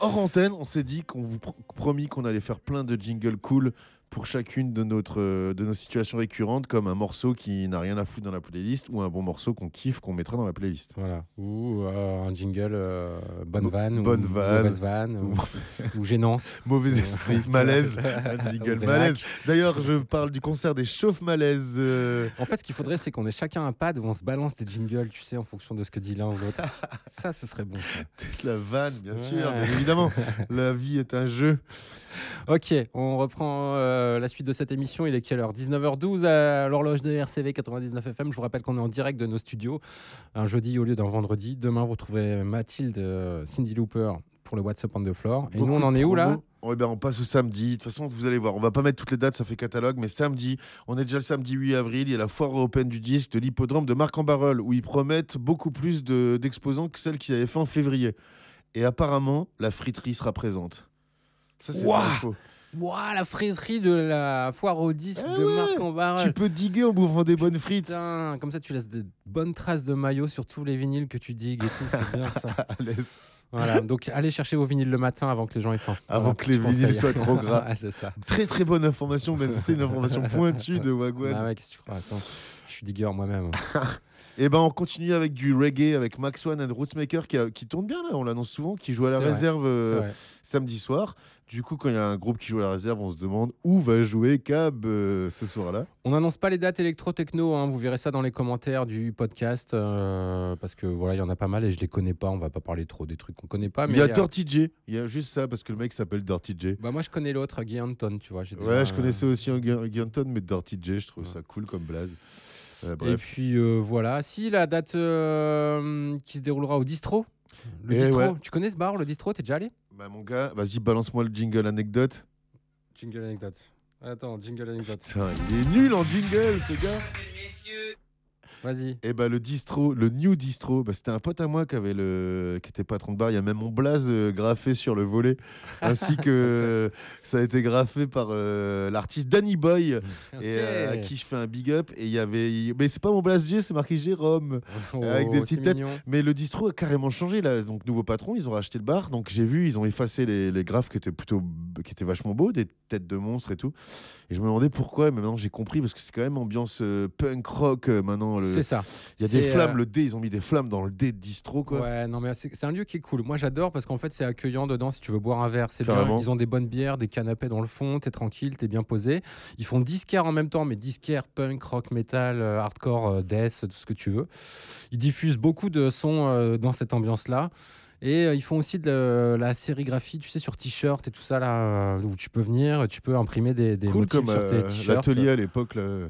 S4: Hors antenne, on s'est dit qu'on vous pro- promis qu'on allait faire plein de jingles cool pour chacune de, notre, euh, de nos situations récurrentes, comme un morceau qui n'a rien à foutre dans la playlist ou un bon morceau qu'on kiffe, qu'on mettra dans la playlist.
S9: Voilà. Ou euh, un jingle euh, bonne vanne,
S4: bonne
S9: ou
S4: vanne.
S9: mauvaise vanne, ou, ou gênance.
S4: Mauvais esprit, malaise, un jingle malaise. D'ailleurs, je parle du concert des chauffes malaises. euh,
S9: En fait, ce qu'il faudrait, c'est qu'on ait chacun un pad où on se balance des jingles, tu sais, en fonction de ce que dit l'un ou l'autre. ça, ce serait bon. ça.
S4: La vanne, bien sûr, bien évidemment. La vie est un jeu.
S9: Ok, on reprend euh, la suite de cette émission. Il est quelle heure? 19h12 à l'horloge de RCV 99 FM. Je vous rappelle qu'on est en direct de nos studios un jeudi au lieu d'un vendredi. Demain, vous retrouverez Mathilde, euh, Cindy Looper pour le What's Up on the Floor. Et nous, on en
S4: de
S9: est où là?
S4: Oh, eh ben, On passe au samedi. De toute façon, vous allez voir, on va pas mettre toutes les dates, ça fait catalogue, mais samedi, on est déjà le samedi 8 avril, il y a la foire européenne du disque de l'hippodrome de Marc-en-Barœul, où ils promettent beaucoup plus de- d'exposants que celle qu'ils avaient fait en février. Et apparemment, la friterie sera présente. Ça, c'est faux.
S9: Ouah, la friterie de la foire au disque
S4: Eh
S9: de
S4: ouais,
S9: Marc en Barrel.
S4: Tu peux diguer en bouffant des bonnes frites.
S9: Putain, comme ça, tu laisses de bonnes traces de maillot sur tous les vinyles que tu digues et tout. C'est bien ça. Voilà, donc allez chercher vos vinyles le matin avant que les gens aient faim.
S4: Avant
S9: Voilà,
S4: que les vinyles soient trop gras.
S9: C'est ça.
S4: Très très bonne information, si c'est une information pointue de Wagwan.
S9: Ah ouais, qu'est-ce que tu crois? Attends, je suis digueur moi-même.
S4: Et ben on continue avec du reggae avec Max One and Rootsmaker qui, a- qui tourne bien là, on l'annonce souvent, qui joue à la
S9: vrai,
S4: réserve euh, samedi soir. Du coup, quand il y a un groupe qui joue à la réserve, on se demande où va jouer Cab euh, ce soir-là.
S9: On n'annonce pas les dates électro-techno, hein, vous verrez ça dans les commentaires du podcast, euh, parce que voilà, il y en a pas mal et je les connais pas, on va pas parler trop des trucs qu'on connaît pas.
S4: il
S9: Mais
S4: y a Dirty J, il y a juste ça parce que le mec s'appelle Dirty J.
S9: bah, moi je connais l'autre, Guy Anton, tu vois. déjà,
S4: Ouais, je connaissais aussi un Gu- Guanton, mais Dirty J, je trouve ça cool comme blaze. Euh,
S9: Et puis voilà, si la date qui se déroulera au distro. Le
S4: Eh
S9: distro,
S4: ouais.
S9: tu connais ce bar, le distro, t'es déjà allé?
S4: Bah, mon gars, vas-y, balance-moi le jingle anecdote.
S9: Jingle anecdote. Attends, jingle anecdote.
S4: Putain, il est nul en jingle, ce gars.
S9: Vas-y.
S4: Et bah le distro, le new distro, bah, c'était un pote à moi qui avait le, qui était patron de bar. Il y a même mon blaze euh, graffé sur le volet, ainsi que ça a été graffé par euh, l'artiste Danny Boy, et euh, à qui je fais un big up. Et il y avait, mais c'est pas mon blaze J, c'est marqué Jérôme,
S9: Oh,
S4: avec des petites têtes.
S9: mignon.
S4: Mais le distro a carrément changé là. Donc nouveau patron, ils ont racheté le bar. Donc j'ai vu, ils ont effacé les, les graphes qui étaient plutôt, qui étaient vachement beaux, des têtes de monstres et tout. Et je me demandais pourquoi. Mais maintenant j'ai compris parce que c'est quand même ambiance euh, punk rock maintenant. le-
S9: C'est ça.
S4: Il y a des flammes.
S9: euh,
S4: Le dé, ils ont mis des flammes dans le dé de distro quoi.
S9: Ouais, non, mais c'est un lieu qui est cool. Moi, j'adore parce qu'en fait, c'est accueillant dedans si tu veux boire un verre. C'est bien. Ils ont des bonnes bières, des canapés dans le fond. T'es tranquille, t'es bien posé. Ils font disquaire en même temps, mais disquaire, punk, rock, metal, euh, hardcore, euh, death, tout ce que tu veux. Ils diffusent beaucoup de sons euh, dans cette ambiance-là. Et euh, ils font aussi de la, la sérigraphie, tu sais, sur t-shirt et tout ça, là, euh, où tu peux venir, tu peux imprimer des, des
S4: Cool
S9: motifs
S4: comme
S9: sur tes
S4: euh,
S9: t-shirts.
S4: l'atelier à l'époque là.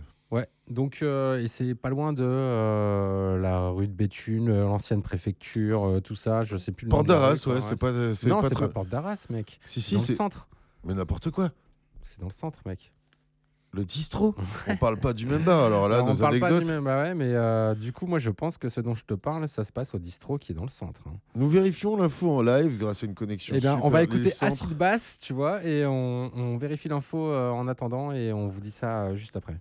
S9: Donc euh, et c'est pas loin de euh, la rue de Béthune, euh, l'ancienne préfecture, tout ça, je sais plus le
S4: Porte d'Arras, ouais, c'est pas- c'est
S9: Non,
S4: pas
S9: c'est
S4: très-
S9: pas Porte d'Arras, mec.
S4: Si,
S9: C'est
S4: si,
S9: dans le
S4: c'est-
S9: centre.
S4: Mais n'importe quoi.
S9: C'est dans le centre, mec.
S4: Le distro? On parle pas du même bar alors là,
S9: on
S4: nos
S9: parle pas du même, bah ouais, mais du coup, moi, je pense que ce dont je te parle, ça se passe au distro qui est dans le centre. hein.
S4: Nous vérifions l'info en live grâce à une connexion.
S9: Eh bien, on va écouter
S4: centres.
S9: Acid Bass, tu vois, et on, on vérifie l'info en attendant, et on vous dit ça juste après.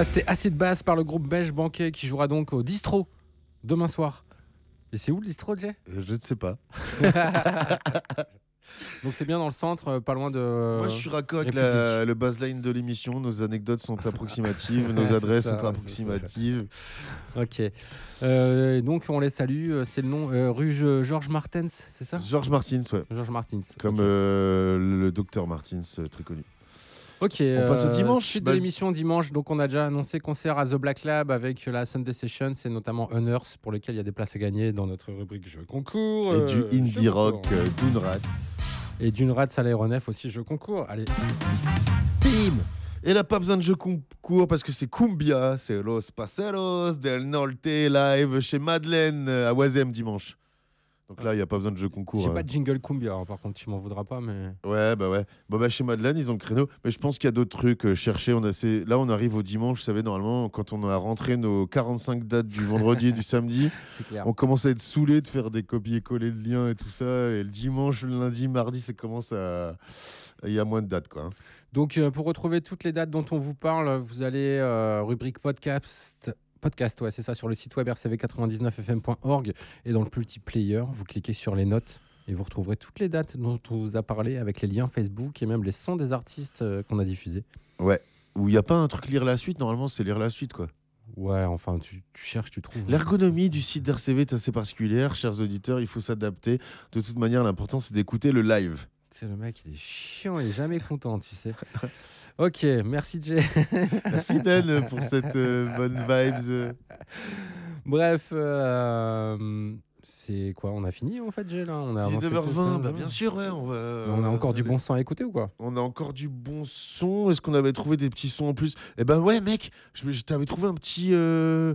S9: Voilà, c'était assez de basse par le groupe belge Banquet qui jouera donc au Distro demain soir. Et c'est où le Distro, Jay?
S4: Euh, Je ne sais pas.
S9: Donc c'est bien dans le centre, euh, pas loin de.
S4: Moi, je suis raccord avec la- le baseline de l'émission. Nos anecdotes sont approximatives, nos adresses
S9: ça,
S4: sont approximatives.
S9: Ok. Euh, donc on les salue. euh, C'est le nom euh, rue Georges Martens, c'est ça?
S4: Georges Martins, ouais.
S9: Georges Martins.
S4: Comme euh, le docteur Martins, euh, très connu.
S9: Ok.
S4: On passe au
S9: euh,
S4: dimanche
S9: Suite
S4: Bah,
S9: de l'émission dimanche. Donc on a déjà annoncé concert à The Black Lab avec la Sunday Session. C'est notamment Unearth pour lequel il y a des places à gagner dans notre rubrique jeu concours.
S4: Et
S9: euh,
S4: du indie
S9: jeu
S4: rock euh, Doonrat.
S9: Et d'une rade à l'aéronef aussi jeu concours. Allez.
S4: Bim Et là, pas besoin de jeu concours parce que c'est Cumbia, c'est Los Paseros del Norte live chez Madeleine euh, à Oisem dimanche. Donc là, il n'y a pas besoin de jeu concours.
S9: J'ai
S4: hein.
S9: pas de jingle cumbia, hein, par contre, tu m'en voudras pas, mais.
S4: Ouais, bah ouais. Bon, bah, chez Madeleine, ils ont le créneau. Mais je pense qu'il y a d'autres trucs. euh, chercher, on a c'est- là, on arrive au dimanche. Vous savez, normalement, quand on a rentré nos 45 dates du vendredi et du samedi,
S9: clair.
S4: on commence à être saoulé de faire des copier-coller de liens et tout ça. Et le dimanche, le lundi, mardi, ça commence à. Il y a moins de dates, quoi. hein.
S9: Donc, euh, pour retrouver toutes les dates dont on vous parle, vous allez euh, rubrique podcast. Podcast, ouais, c'est ça, sur le site web rcv99fm.org et dans le petit player, vous cliquez sur les notes et vous retrouverez toutes les dates dont on vous a parlé avec les liens Facebook et même les sons des artistes euh, qu'on a diffusés.
S4: Ouais. Où il n'y a pas un truc lire la suite. Normalement, c'est lire la suite, quoi.
S9: Ouais, enfin, tu, tu cherches, tu trouves.
S4: L'ergonomie du site d'RCV est assez particulière, chers auditeurs, il faut s'adapter. De toute manière, l'important c'est d'écouter le live.
S9: C'est le mec, il est chiant, il est jamais content, tu sais. Ok, merci Jay.
S4: Merci Ben pour cette euh, bonne vibes. euh.
S9: Bref, euh, c'est quoi On a fini en fait, Jay là? On a avancé tout ça,
S4: 19h20, bah bien sûr, ouais, on va.
S9: On a encore du bon sang à écouter ou quoi?
S4: On a encore du bon son. Est-ce qu'on avait trouvé des petits sons en plus? Eh ben ouais, mec, je, je t'avais trouvé un petit, euh,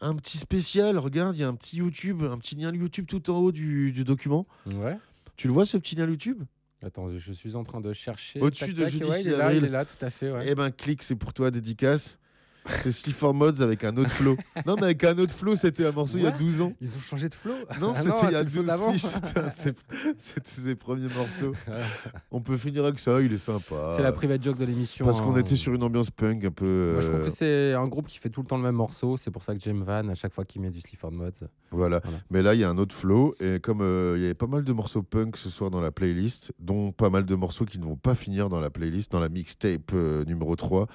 S4: un petit spécial. Regarde, il y a un petit YouTube, un petit lien YouTube tout en haut du, du document.
S9: Ouais.
S4: Tu le vois ce petit lien YouTube?
S9: Attends, je suis en train de chercher.
S4: Au-dessus de
S9: tac,
S4: jeudi
S9: ouais, il
S4: 6
S9: est là,
S4: avril.
S9: il est là, tout à fait. Ouais.
S4: Eh ben clique, c'est pour toi, dédicace. C'est Sleeper Mods avec un autre flow. non, mais avec un autre flow, c'était un morceau il y a
S9: What
S4: 12 ans.
S9: Ils ont changé de flow
S4: Non,
S9: Ah
S4: c'était il y a
S9: c'est le flow
S4: 12
S9: d'avant.
S4: piges, C'était un de ses- premiers morceaux. On peut finir avec ça, il est sympa.
S9: C'est la private joke de l'émission.
S4: Parce qu'on
S9: hein.
S4: était sur une ambiance punk un peu.
S9: Moi, je trouve
S4: euh,
S9: que c'est un groupe qui fait tout le temps le même morceau. C'est pour ça que j'aime Van à chaque fois qu'il met du Sleaford Mods.
S4: Voilà. Mais là, il y a un autre flow. Et comme euh, il y avait pas mal de morceaux punk ce soir dans la playlist, dont pas mal de morceaux qui ne vont pas finir dans la playlist, dans la mixtape euh, numéro 3,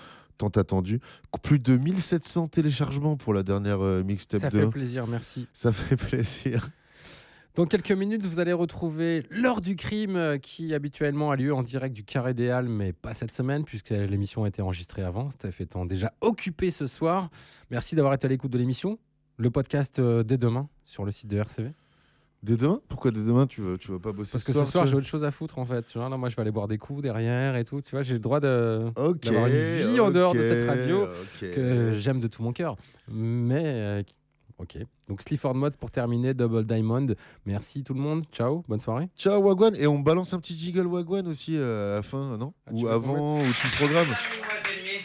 S4: tant attendu. Plus de 1700 téléchargements pour la dernière euh, mixtape
S9: Ça
S4: 2.
S9: fait plaisir, merci.
S4: Ça fait plaisir.
S9: Dans quelques minutes, vous allez retrouver l'heure du crime euh, qui habituellement a lieu en direct du Carré des Halles, mais pas cette semaine puisque l'émission a été enregistrée avant. Steph étant déjà occupé ce soir. Merci d'avoir été à l'écoute de l'émission. Le podcast euh, dès demain sur le site de RCV.
S4: Dès demain Pourquoi dès demain tu veux, tu veux pas bosser
S9: Parce que
S4: ce soir tu
S9: j'ai
S4: vois
S9: autre chose à foutre en fait. Genre, là, moi, je vais aller boire des coups derrière et tout. Tu vois, j'ai le droit d'avoir une vie en dehors de cette radio que j'aime de tout mon cœur. Mais euh, ok. Donc Sleaford Mods pour terminer, Double Diamond. Merci tout le monde. Ciao, bonne soirée.
S4: Ciao Wagwan et on balance un petit jingle Wagwan aussi euh, à la fin, non?
S9: Tu
S4: Ou
S9: veux
S4: avant, ou tu le programmes?
S27: Mesdemoiselles,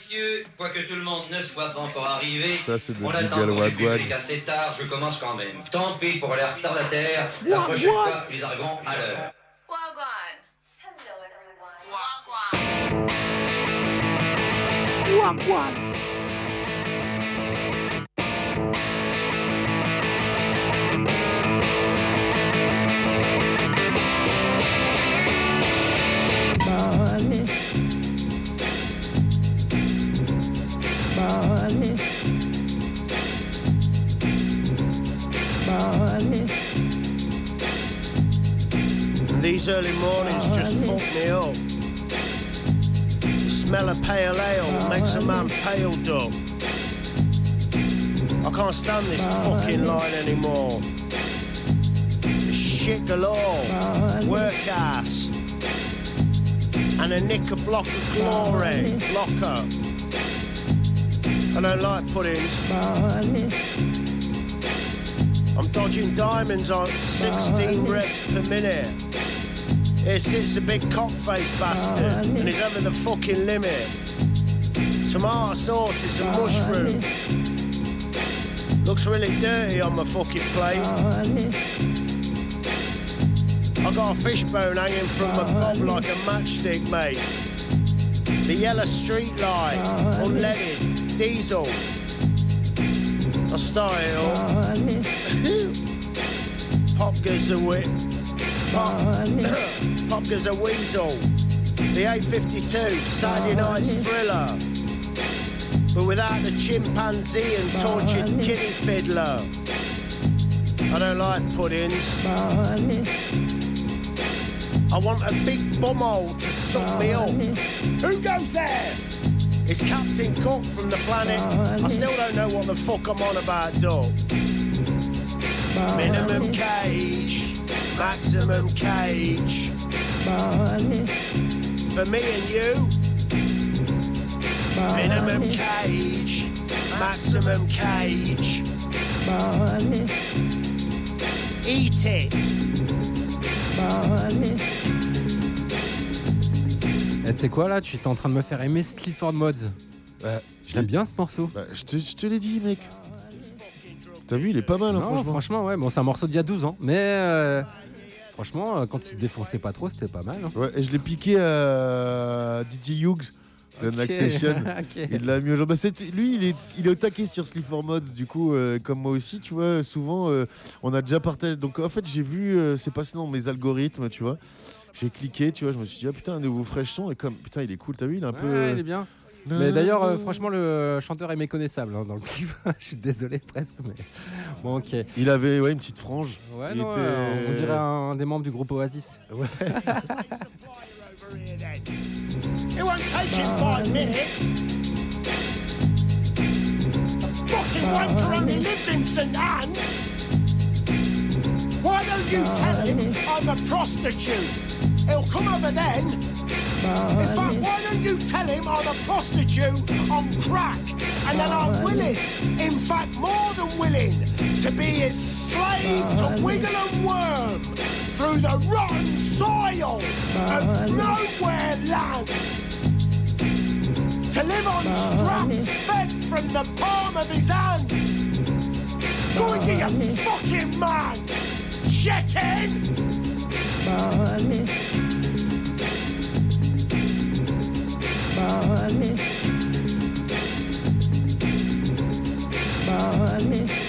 S27: messieurs, quoique tout le monde ne soit pas encore arrivé,
S4: Ça, c'est de
S27: on attend
S4: Wagwan.
S27: public assez tard, je commence quand même. Tant pis pour les retardataires, la prochaine fois, les arriveront à l'heure.
S18: Wagwan.
S11: Barney.
S28: These early mornings just fuck me up. The smell of pale ale makes a man pale dull. I can't stand this fucking line anymore. Shit galore, work ass, and a nick a block of glory, blocker. I don't like puddings. I'm dodging diamonds on 16 reps per minute. Here sits a big cockface bastard, oh, and he's over the fucking limit. Tomato sauce is a oh, mushroom. Looks really dirty on my fucking plate. Oh, I got a fishbone hanging from my bob like a matchstick, mate. The yellow street light, unleaded. Diesel. I'll start it all. Pop gives a whip. Pop, Pop a weasel. The A52, Saturday oh, night's thriller. But without the chimpanzee and oh, tortured kitty fiddler. I don't like puddings. Oh, I want a big bumhole to suck me up. Who goes there? It's Captain Cook from the planet. I still don't know what the fuck I'm on about, dog. Minimum cage, maximum cage. For me and you. Minimum cage, maximum cage. Eat it.
S9: Eh, tu sais quoi là Tu es en train de me faire aimer Clifford Mods. je l'aime bien ce morceau.
S4: Bah, je te, je te l'ai dit, mec. T'as vu, il est pas mal, hein,
S9: Non,
S4: franchement.
S9: franchement, ouais. Bon, c'est un morceau d'il y a 12 ans, mais euh, franchement, euh, quand il se défonçait pas trop, c'était pas mal. hein.
S4: Ouais, et je l'ai piqué à DJ Hughes de
S9: Ok.
S4: Naxation.
S9: Ok.
S4: Il l'a mis au. Bah, c'est- lui, il est, il est au taquet sur Sleeper Mods, du coup, euh, comme moi aussi, tu vois. Souvent, euh, on a déjà partagé. Donc, en fait, j'ai vu, euh, c'est passé dans mes algorithmes, tu vois. J'ai cliqué, tu vois, je me suis dit, ah putain, un nouveau fresh son. Et comme, putain, il est cool, t'as vu, il est un peu.
S9: Ouais, il est bien. Mais d'ailleurs, euh, franchement, le chanteur est méconnaissable hein, dans le clip. Je suis désolé presque, mais bon, ok.
S4: Il avait ouais, une petite frange.
S9: Ouais,
S4: Il
S9: non,
S4: était-
S9: euh, on dirait un des membres du groupe Oasis.
S4: Ouais.
S28: It won't take him five minutes. The fucking wanker only lives in St. Anne's. Why don't you tell him I'm a prostitute? He'll come over then. In fact, why don't you tell him I'm a prostitute on crack? And that I'm willing, in fact, more than willing, to be his slave to wiggle and worm through the rotten soil of nowhere land. To live on scraps fed from the palm of his hand. Go and get your fucking man, chicken! Barley. Barley.